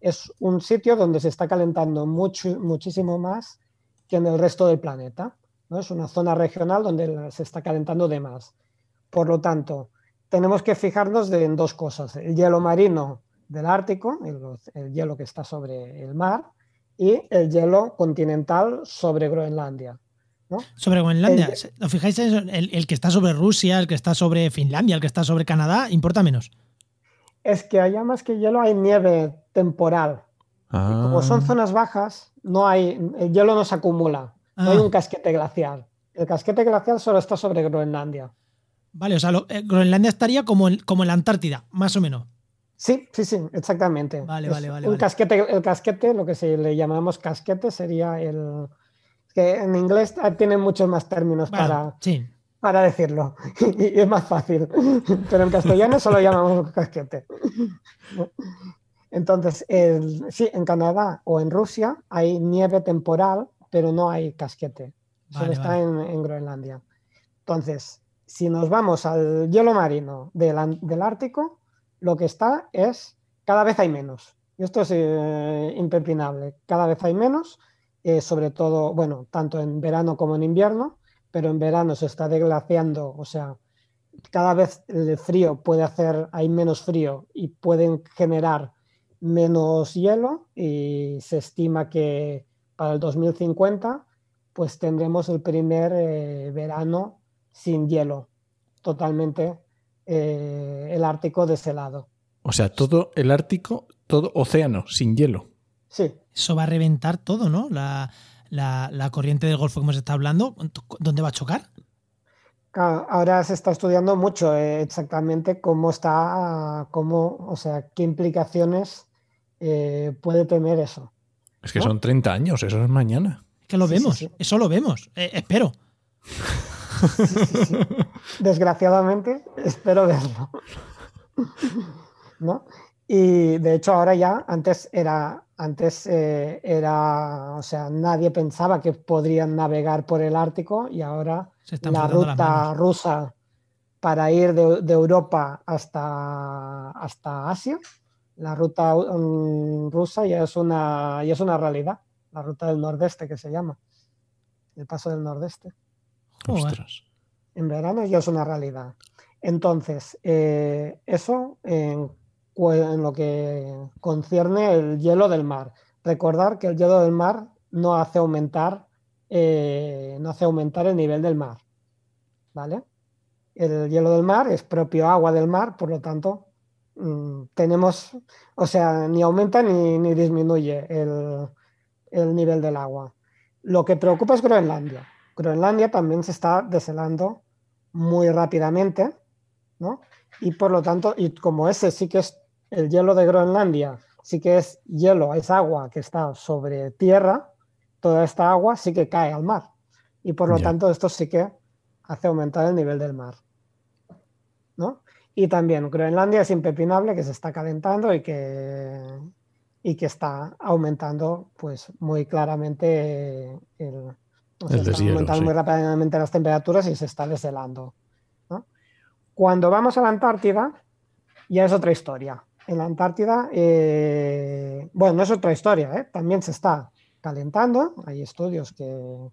Es un sitio donde se está calentando mucho, muchísimo más que en el resto del planeta. Es una zona regional donde se está calentando de más. Por lo tanto, tenemos que fijarnos en dos cosas. El hielo marino del Ártico, el, hielo que está sobre el mar, y el hielo continental sobre Groenlandia. Sobre Groenlandia, ¿os fijáis en El, que está sobre Rusia, el que está sobre Finlandia, el que está sobre Canadá, importa menos? Es que allá más que hielo hay nieve temporal. Como son ah. zonas bajas, no hay, el hielo no se acumula, no hay ah. un casquete glacial. El casquete glacial solo está sobre Groenlandia. Vale, o sea, eh, Groenlandia estaría como en, como en la Antártida, más o menos. Sí, sí, sí, exactamente. Vale, vale, vale. Un casquete, el casquete, lo que se le llamamos casquete, sería el. que en inglés tienen muchos más términos para, para decirlo. [laughs] y es más fácil. Pero en castellano solo llamamos casquete. Entonces, sí, en Canadá o en Rusia hay nieve temporal, pero no hay casquete. Solo está en, en, Groenlandia. Entonces, si nos vamos al hielo marino del, del Ártico, lo que está es cada vez hay menos. Y esto es eh. Cada vez hay menos, eh, sobre todo, bueno, tanto en verano como en invierno, pero en verano se está deglaciando, o sea, cada vez el frío puede hacer, hay menos frío y pueden generar menos hielo y se estima que para el 2050 pues tendremos el primer eh, verano sin hielo, totalmente eh, el Ártico de ese lado. O sea, todo el Ártico, todo océano, sin hielo. Sí. Eso va a reventar todo, ¿no? La, corriente del Golfo que hemos estado hablando, ¿dónde va a chocar? Ahora se está estudiando mucho eh, exactamente cómo está, cómo, o sea, qué implicaciones eh, puede tener eso. Es que son 30 años, eso es mañana. que lo vemos, eso lo vemos, espero. [laughs] [laughs] Desgraciadamente, espero verlo. ¿No? Y de hecho ahora ya, antes era, antes eh, era, o sea, nadie pensaba que podrían navegar por el Ártico y ahora la ruta rusa para ir de, Europa hasta, hasta Asia, la ruta mm, rusa ya es, una, ya es una realidad, la ruta del nordeste que se llama, el paso del nordeste. En verano ya es una realidad. Entonces, eh, eso en, lo que concierne el hielo del mar. Recordar que el hielo del mar no hace aumentar, eh, no hace aumentar el nivel del mar. ¿Vale? El hielo del mar es propio agua del mar, por lo tanto, mm, tenemos, o sea, ni aumenta ni, disminuye el, el nivel del agua. Lo que preocupa es Groenlandia. Groenlandia también se está deshelando muy rápidamente, ¿no? Y por lo tanto, y como ese sí que es el hielo de Groenlandia, sí que es hielo, es agua que está sobre tierra, toda esta agua sí que cae al mar. Y por lo tanto, esto sí que hace aumentar el nivel del mar. ¿no? Y también Groenlandia es impepinable que se está calentando y que, y que está aumentando pues muy claramente el, se aumentando muy rápidamente las temperaturas y se está deshelando. Cuando vamos a la Antártida, ya es otra historia. En la Antártida, eh, bueno, no es otra historia, ¿eh? también se está calentando. Hay estudios que,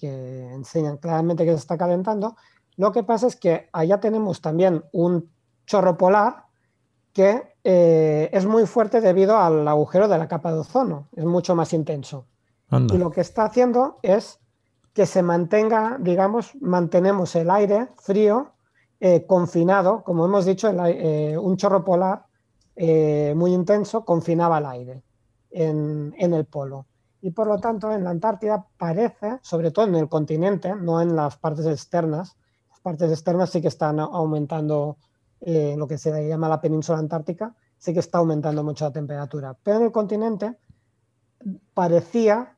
enseñan claramente que se está calentando. Lo que pasa es que allá tenemos también un chorro polar que eh, es muy fuerte debido al agujero de la capa de ozono, es mucho más intenso. Y lo que está haciendo es que se mantenga, digamos, mantenemos el aire frío, eh, confinado, como hemos dicho, eh, un chorro polar eh, muy intenso confinaba el aire en, en el polo. Y por lo tanto, en la Antártida parece, sobre todo en el continente, no en las partes externas, las partes externas sí que están aumentando lo que se llama la península antártica, sí que está aumentando mucho la temperatura. Pero en el continente parecía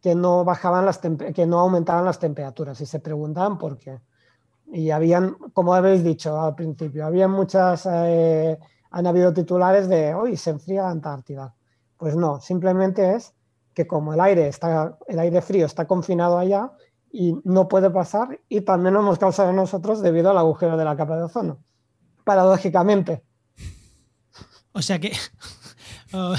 que no bajaban las que no aumentaban las temperaturas y se preguntaban por qué. Y habían, como habéis dicho al principio, había muchas, eh, han habido titulares de hoy se enfría la Antártida. Pues no, simplemente es que como el aire está, el aire frío está confinado allá y no puede pasar y también lo hemos causado nosotros debido al agujero de la capa de ozono. Paradójicamente. O sea que Oh,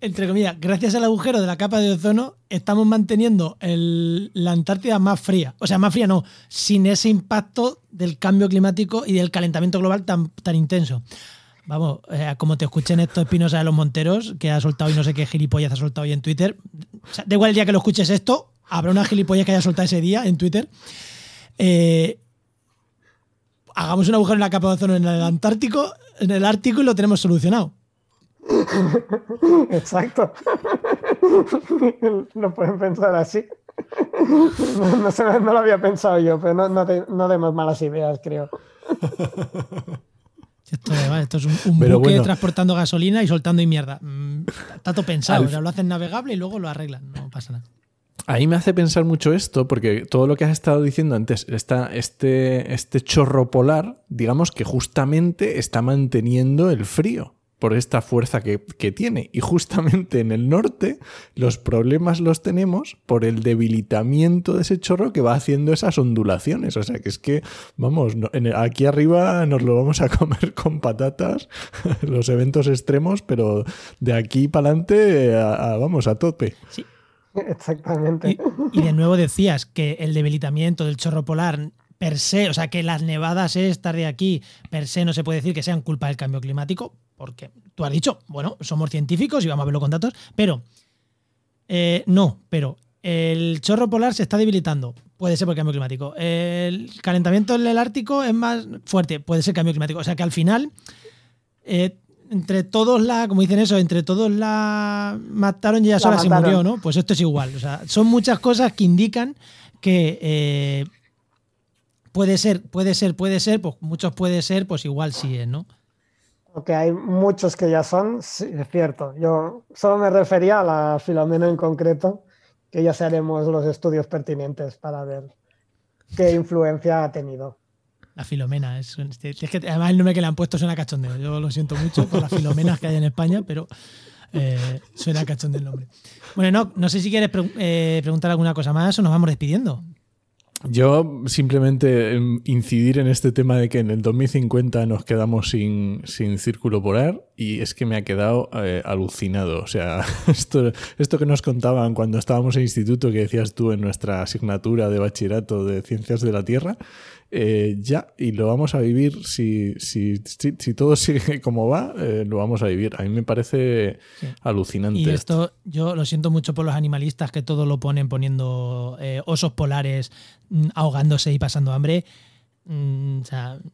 entre comillas, gracias al agujero de la capa de ozono, estamos manteniendo la Antártida más fría. O sea, más fría no, sin ese impacto del cambio climático y del calentamiento global tan, tan intenso. Vamos, eh, como te escuchen estos Espinosa de los Monteros, que ha soltado y no sé qué gilipollas ha soltado hoy en Twitter. O da igual el día que lo escuches esto, habrá una gilipollas que haya soltado ese día en Twitter. Eh, hagamos un agujero en la capa de ozono en el Antártico, en el Ártico y lo tenemos solucionado. [laughs] Exacto. [laughs] No pueden pensar así. No, lo había pensado yo, pero no, no, demos malas ideas, creo. Esto, es un, buque transportando gasolina y soltando y mierda. Mm, está todo pensado. lo hacen navegable y luego lo arreglan. No pasa nada. Ahí me hace pensar mucho esto, porque todo lo que has estado diciendo antes, está este, este chorro polar, digamos que justamente está manteniendo el frío por esta fuerza que, tiene. Y justamente en el norte los problemas los tenemos por el debilitamiento de ese chorro que va haciendo esas ondulaciones. O sea que es que, vamos, aquí arriba nos lo vamos a [laughs] comer con patatas, [laughs] los eventos extremos, pero de aquí para adelante, vamos, a tope. Sí. Exactamente. y de nuevo decías que el debilitamiento del chorro polar per se, o sea, que las nevadas estas de aquí per se no se puede decir que sean culpa del cambio climático, porque tú has dicho, bueno, somos científicos y vamos a verlo con datos, pero eh, no, pero el chorro polar se está debilitando, puede ser por el cambio climático. El calentamiento en el Ártico es más fuerte, puede ser cambio climático. O sea que al final, eh, entre todos la, como dicen eso, entre todos la mataron y ya sola se murió, ¿no? Pues esto es igual. O sea, son muchas cosas que indican que eh, puede ser, puede ser, puede ser, pues muchos puede ser, pues igual sí es, ¿no? Porque hay muchos que ya son, sí, es cierto. Yo solo me refería a la Filomena en concreto, que ya haremos los estudios pertinentes para ver qué influencia ha tenido. La Filomena, es, es que además el nombre que le han puesto suena cachondeo. Yo lo siento mucho por las Filomenas que hay en España, pero eh, suena cachondeo el nombre. Bueno, no, no sé si quieres eh, preguntar alguna cosa más o nos vamos despidiendo. Yo simplemente em, incidir en este tema de que en el 2050 nos quedamos sin, sin círculo polar y es que me ha quedado eh, alucinado. O sea, [laughs] esto, esto que nos contaban cuando estábamos en instituto, que decías tú en nuestra asignatura de bachillerato de ciencias de la Tierra, eh, ya, y lo vamos a vivir, si, si, si, todo [laughs] sigue como va, eh, lo vamos a vivir. A mí me parece alucinante. Y esto, yo lo siento mucho por los animalistas que todo lo ponen poniendo eh, osos polares mm, ahogándose y pasando hambre. Mm,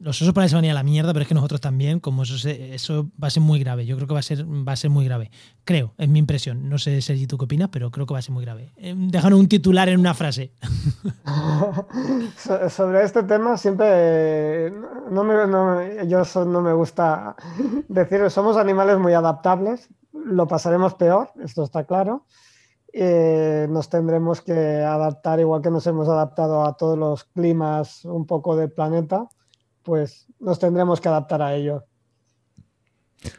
los osos polares se van a la mierda, pero es que nosotros también, como eso, va a ser muy grave. Yo creo que va a ser, va a ser muy grave. Creo, es mi impresión. No sé, Sergi, tú qué opinas, pero creo que va a ser muy grave. Eh, déjanos un titular en una frase. [laughs] Sobre este tema, siempre. No me, yo no me gusta [laughs] decir, somos animales muy adaptables, lo pasaremos peor, esto está claro eh, nos tendremos que adaptar, igual que nos hemos adaptado a todos los climas un poco del planeta, pues nos tendremos que adaptar a ello.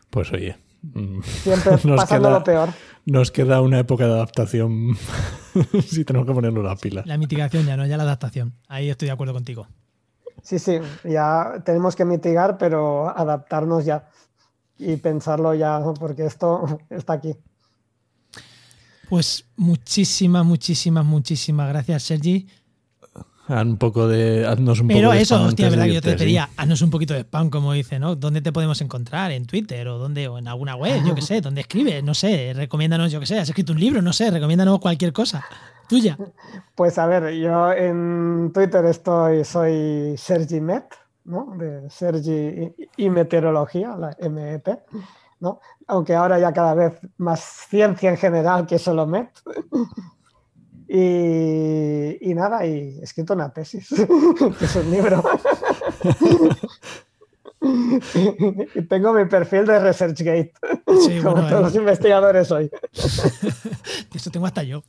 Pues oye. Mm, Siempre [laughs] pasando lo peor. Nos queda una época de adaptación [laughs] si tenemos que ponerlo la pila. La mitigación ya, no, ya la adaptación. Ahí estoy de acuerdo contigo. Sí, sí, ya tenemos que mitigar, pero adaptarnos ya y pensarlo ya, porque esto [laughs] está aquí. Pues muchísimas, muchísimas, muchísimas gracias, Sergi. un poco de. Haznos un Pero poco de eso, hostia, verdad que yo te pediría, haznos un poquito de spam, como dice, ¿no? ¿Dónde te podemos encontrar? ¿En Twitter o dónde? O en alguna web, yo qué sé, ¿dónde escribes? No sé, recomiéndanos, yo qué sé, has escrito un libro, no sé, recomiéndanos cualquier cosa. Tuya. Pues a ver, yo en Twitter estoy, soy Sergi Met, ¿no? De Sergi y Meteorología, la MEP. ¿No? Aunque ahora ya cada vez más ciencia en general que solo MET. [laughs] Y, nada, y he escrito una tesis, [laughs] que es un libro. [laughs] y tengo mi perfil de ResearchGate, como todos los investigadores hoy. Eso tengo hasta yo.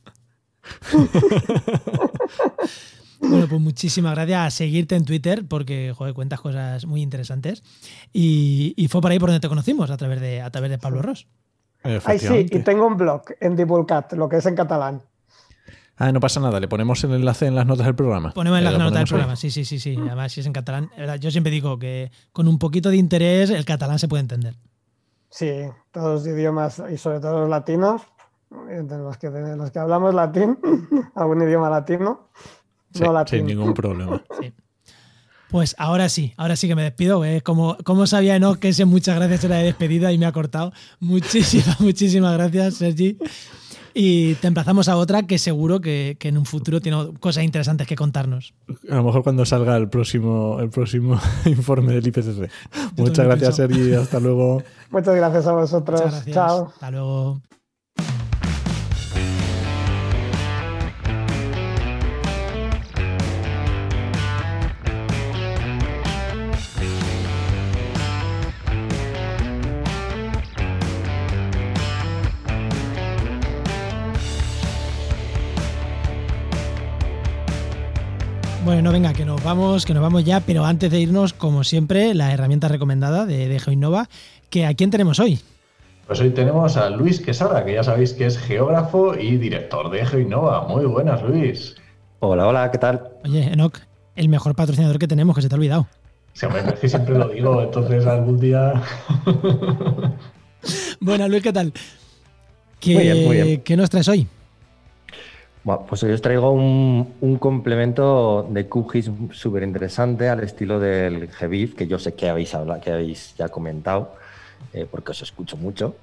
Bueno, pues muchísimas gracias a seguirte en Twitter porque, joder, cuentas cosas muy interesantes. Y, fue por ahí por donde te conocimos, a través de, a través de Pablo Ross. Ay, sí, y tengo un blog en Divulcat, lo que es en catalán. Ah, no pasa nada, le ponemos el enlace en las notas del programa. Ponemos en las notas del programa, sí, sí, sí, sí. Además, si es en catalán, yo siempre digo que con un poquito de interés el catalán se puede entender. Sí, todos los idiomas y sobre todo los latinos, los que, los que hablamos latín, [laughs] algún idioma latino, no. Sin ningún problema. [laughs] Pues ahora sí, ahora sí que me despido. ¿eh? Como, como sabía no que ese muchas gracias era de despedida y me ha cortado. Muchísimas, [laughs] muchísimas gracias, Sergi. Y te emplazamos a otra que seguro que, en un futuro tiene cosas interesantes que contarnos. A lo mejor cuando salga el próximo, el próximo [laughs] informe del IPCC. Muchas gracias, Sergi. Hasta luego. Muchas gracias a vosotros. Chao. Hasta luego. Bueno, venga, que nos vamos, que nos vamos ya, pero antes de irnos, como siempre, la herramienta recomendada de, de GeoInnova, que ¿a quién tenemos hoy? Pues hoy tenemos a Luis Quesada, que ya sabéis que es geógrafo y director de GeoInnova. Muy buenas, Luis. Hola, hola, ¿qué tal? Oye, Enoch, el mejor patrocinador que tenemos, que se te ha olvidado. Sí, hombre, es que siempre lo digo, entonces algún día. [laughs] bueno, Luis, ¿qué tal? ¿Qué, ¿Qué nos traes hoy? Bueno, pues hoy os traigo un, complemento de QGIS súper interesante al estilo del GBIF, que yo sé que habéis hablado, que habéis ya comentado, eh, porque os escucho mucho,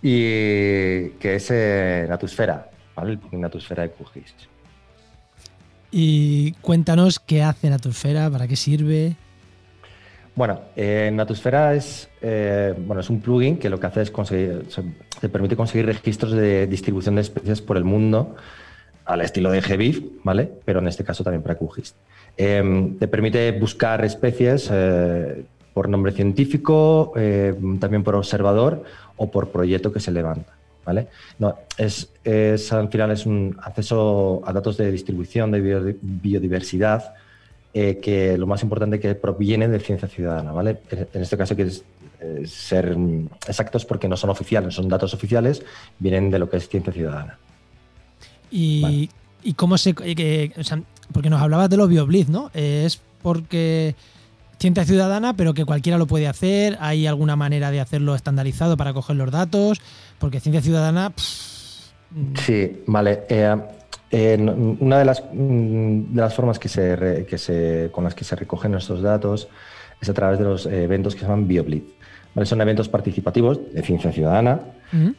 y que es eh, Natusfera, ¿vale? El Natusfera de QGIS. Y cuéntanos qué hace Natusfera, para qué sirve. Bueno, eh, Natusfera es, eh, bueno, es un plugin que lo que hace es conseguir, te permite conseguir registros de distribución de especies por el mundo al estilo de GBIF, ¿vale? Pero en este caso también para QGIS. Em, te permite buscar especies eh, por nombre científico, eh, también por observador o por proyecto que se levanta, ¿vale? No, es, al final es un acceso a datos de distribución de biodiversidad eh, que lo más importante que proviene de ciencia ciudadana, ¿vale? En este caso que ser exactos porque no son oficiales, son datos oficiales, vienen de lo que es ciencia ciudadana. Y, cómo se. porque nos hablabas de los BioBlitz, ¿no? es porque ciencia ciudadana, pero que cualquiera lo puede hacer. ¿Hay alguna manera de hacerlo estandarizado para coger los datos? Porque ciencia ciudadana. Mm. sí, vale. Eh, una de las, mm, de las formas que se, que se, con las que se recogen estos datos es a través de los eventos que se llaman BioBlitz. Son eventos participativos de ciencia ciudadana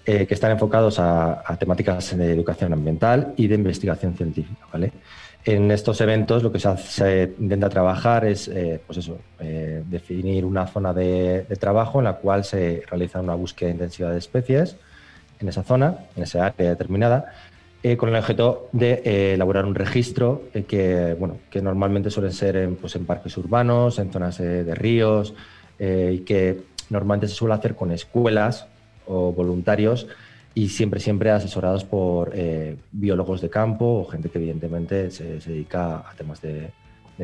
eh, que están enfocados a, temáticas de educación ambiental y de investigación científica. ¿vale? En estos eventos lo que se, intenta trabajar es eh, pues eso, eh, definir una zona de, trabajo en la cual se realiza una búsqueda intensiva de especies en esa zona, en esa área determinada, con el objeto de elaborar un registro que, bueno, que normalmente suelen ser en, pues, en parques urbanos, en zonas de ríos, y que normalmente se suele hacer con escuelas o voluntarios y siempre, siempre asesorados por eh, biólogos de campo o gente que evidentemente se, dedica a temas de,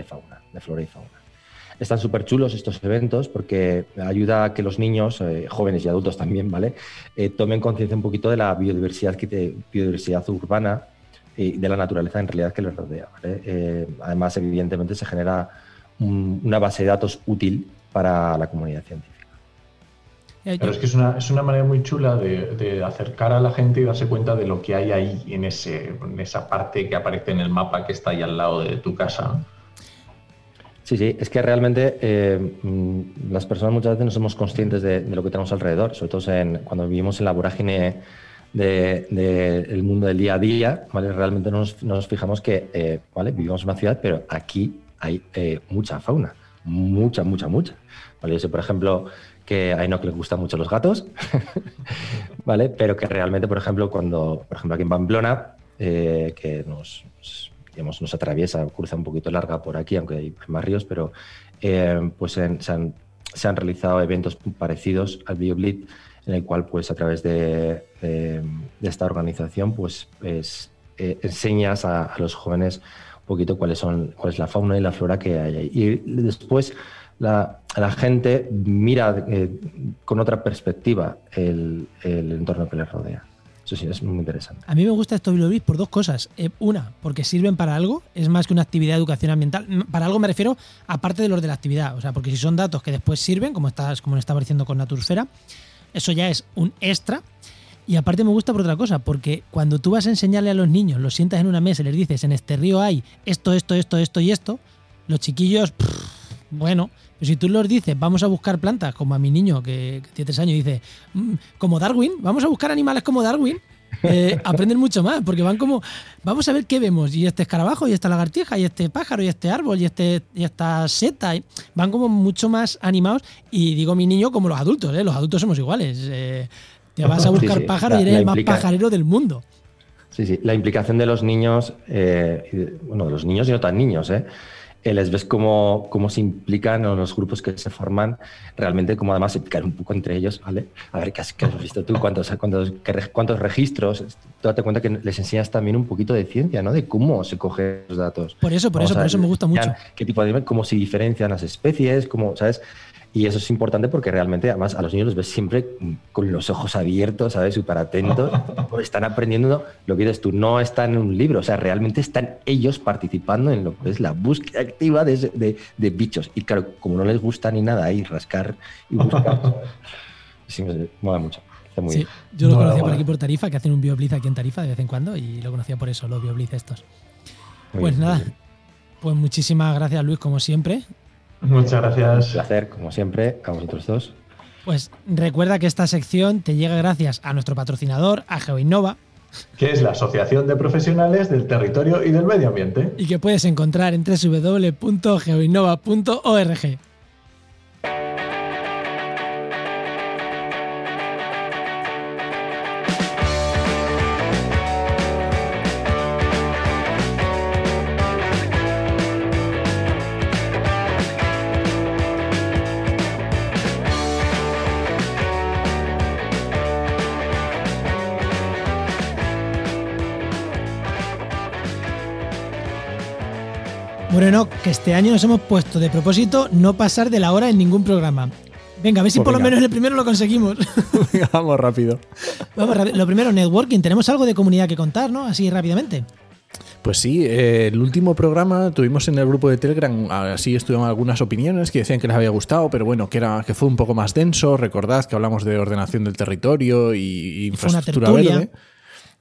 fauna, de flora y fauna. Están súper chulos estos eventos porque ayuda a que los niños, eh, jóvenes y adultos también, ¿vale? Eh, tomen conciencia un poquito de la biodiversidad, biodiversidad urbana y de la naturaleza en realidad que les rodea. además, evidentemente, se genera una base de datos útil para la comunidad científica. Pero es que es una, es una manera muy chula de, acercar a la gente y darse cuenta de lo que hay ahí en, ese, en esa parte que aparece en el mapa que está ahí al lado de tu casa. Sí, sí, es que realmente eh, mm, las personas muchas veces no somos conscientes de, lo que tenemos alrededor, sobre todo en, cuando vivimos en la vorágine del de, mundo del día a día, ¿vale? realmente nos, nos fijamos que eh, ¿vale? vivimos en una ciudad, pero aquí hay eh, mucha fauna, mucha, mucha, mucha. ¿vale? Yo sé, por ejemplo, que a Enoch le gustan mucho los gatos, [laughs] ¿vale? Pero que realmente, por ejemplo, cuando, por ejemplo, aquí en Pamplona, eh, que nos, digamos, nos atraviesa, cruza un poquito larga por aquí, aunque hay, más ríos, pero eh, pues se, han, se, han, realizado eventos parecidos al BioBleed, en el cual, pues a través de, esta organización, pues es, eh, enseñas a, los jóvenes un poquito cuáles son, cuál es la fauna y la flora que hay ahí. Y después la, gente mira eh, con otra perspectiva el, entorno que les rodea. Eso sí, es muy interesante. A mí me gusta esto Bibliobis por dos cosas. Eh, una, porque sirven para algo, es más que una actividad de educación ambiental. Para algo me refiero aparte de los de la actividad. O sea, porque si son datos que después sirven, como, estás, como estaba diciendo con Natursfera, eso ya es un extra. Y aparte me gusta por otra cosa, porque cuando tú vas a enseñarle a los niños, los sientas en una mesa y les dices, en este río hay esto, esto, esto, esto y esto, los chiquillos, bueno, pero si tú los dices, vamos a buscar plantas, como a mi niño que, tiene tres años, dice, mm, como Darwin, vamos a buscar animales como Darwin, eh, [laughs] aprenden mucho más, porque van como, vamos a ver qué vemos, y este escarabajo, y esta lagartija, y este pájaro, y este árbol, y, este, y esta seta, van como mucho más animados, y digo mi niño como los adultos, ¿eh? los adultos somos iguales. Eh, te vas a [laughs] buscar pájaro y eres el más pajarero del mundo. Sí, sí, la implicación de los niños, bueno, de los niños y no tan niños, ¿eh? Eh, les ves cómo, cómo se implican o los grupos que se forman, realmente como además se pican un poco entre ellos, ¿vale? A ver, ¿qué has, qué has visto tú? ¿Cuántos, cuántos, cuántos registros? Tú date cuenta que les enseñas también un poquito de ciencia, ¿no? De cómo se cogen los datos. Por eso, por eso, por eso me gusta mucho. ¿Qué tipo de... cómo se diferencian las especies, cómo, ¿sabes? Y eso es importante porque realmente, además, a los niños los ves siempre con los ojos abiertos, ¿sabes? Súper atentos. [laughs] están aprendiendo lo que dices tú, no están en un libro, o sea, realmente están ellos participando en lo que es la búsqueda activa de, de, bichos. Y claro, como no les gusta ni nada ahí rascar y buscar, [laughs] sí, me mola mucho. sí, yo lo conocía por aquí por Tarifa, que hacen un bioblitz aquí en Tarifa de vez en cuando, y lo conocía por eso, los bioblitz estos. pues nada, pues muchísimas gracias Luis, como siempre. Muchas gracias. Un placer, como siempre, a vosotros dos. Pues recuerda que esta sección te llega gracias a nuestro patrocinador, a GeoInnova. Que es la Asociación de Profesionales del Territorio y del Medio Ambiente. Y que puedes encontrar en www.geoinnova.org. Bueno, que este año nos hemos puesto de propósito no pasar de la hora en ningún programa. Venga, a ver si pues por lo menos en el primero lo conseguimos. [laughs] vamos rápido. Vamos rápido. Lo primero, networking. Tenemos algo de comunidad que contar, ¿no? Así rápidamente. Pues sí, eh, el último programa tuvimos en el grupo de Telegram, así estuvieron algunas opiniones que decían que les había gustado, pero bueno, que era que fue un poco más denso. Recordad que hablamos de ordenación del territorio y, infraestructura verde.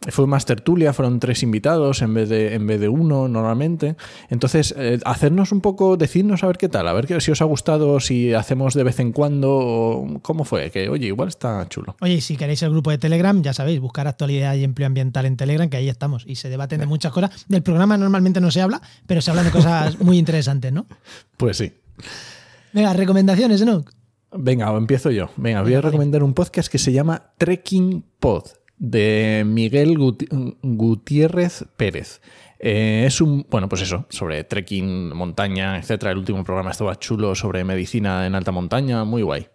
Fue más tertulia, fueron tres invitados en vez de, en vez de uno normalmente. Entonces, eh, hacernos un poco, decirnos a ver qué tal, a ver si os ha gustado, si hacemos de vez en cuando, cómo fue, que oye, igual está chulo. Oye, si queréis el grupo de Telegram, ya sabéis, buscar actualidad y empleo ambiental en Telegram, que ahí estamos, y se debaten de muchas cosas. Del programa normalmente no se habla, pero se habla de cosas muy interesantes, ¿no? [laughs] Pues sí. Venga, recomendaciones, ¿no? Venga, empiezo yo. Venga, voy a recomendar un podcast que se llama Trekking Pod de Miguel Gutiérrez Pérez. Eh, es un, bueno, pues eso, sobre trekking, montaña, etcétera. El último programa estaba chulo sobre medicina en alta montaña, muy guay.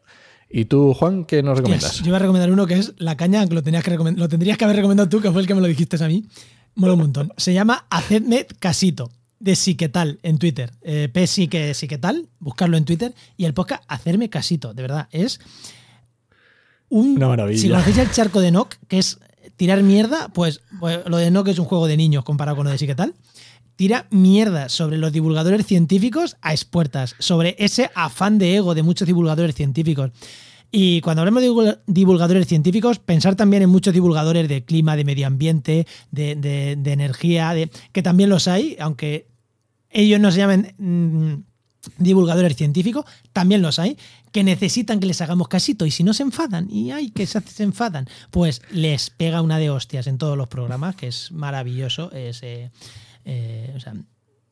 ¿Y tú, Juan, qué nos recomiendas? yo iba a recomendar uno que es La Caña, que lo, tenías que lo tendrías que haber recomendado tú, que fue el que me lo dijiste a mí. Mola un montón. Se llama Hacedme Casito, de Siquetal en Twitter. Eh, P que Siquetal, buscarlo en Twitter. Y el podcast Hacerme Casito, de verdad. Es una maravilla. Si conocéis el charco de Nock, que es tirar mierda, pues, pues, lo de Nock es un juego de niños comparado con lo de sí que tal. Tira mierda sobre los divulgadores científicos a expuertas, sobre ese afán de ego de muchos divulgadores científicos. Y cuando hablamos de divulgadores científicos, pensar también en muchos divulgadores de clima, de medio ambiente, de, energía, de, que también los hay, aunque ellos no se llamen mm, divulgadores científicos, también los hay, que necesitan que les hagamos casito y si no se enfadan, y hay que se, enfadan, pues les pega una de hostias en todos los programas, que es maravilloso. Es, eh, eh,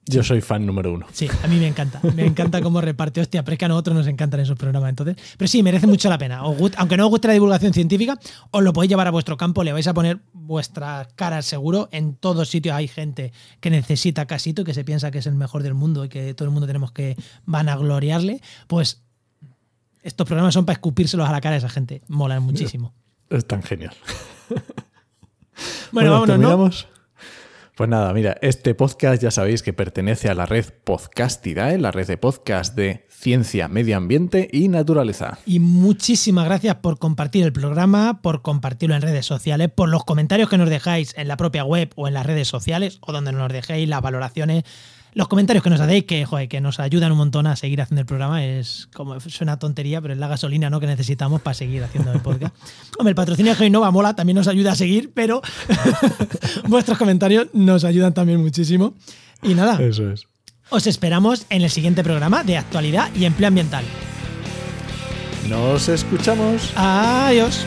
Yo soy fan número uno. Sí, a mí me encanta. Me encanta cómo reparte. Hostia, pero es que a nosotros nos encantan esos programas. Entonces, pero sí, merece mucho la pena. aunque no os guste la divulgación científica, os lo podéis llevar a vuestro campo, le vais a poner vuestra cara seguro. En todos sitios hay gente que necesita casito y que se piensa que es el mejor del mundo y que todo el mundo tenemos que vanagloriarle. Pues estos programas son para escupírselos a la cara a esa gente. Molan muchísimo. Es tan genial. [laughs] bueno, vámonos, ¿no? Pues nada, mira, este podcast ya sabéis que pertenece a la red Podcastidae, la red de podcast de ciencia, medio ambiente y naturaleza. Y muchísimas gracias por compartir el programa, por compartirlo en redes sociales, por los comentarios que nos dejáis en la propia web o en las redes sociales o donde nos dejéis las valoraciones los comentarios que nos hacéis, que, que nos ayudan un montón a seguir haciendo el programa, es como suena tontería, pero es la gasolina ¿no? que necesitamos para seguir haciendo el podcast. [laughs] Hombre, el patrocinio de Genova mola, también nos ayuda a seguir, pero [laughs] vuestros comentarios nos ayudan también muchísimo. Y nada. Eso es. Os esperamos en el siguiente programa de actualidad y empleo ambiental. Nos escuchamos. Adiós.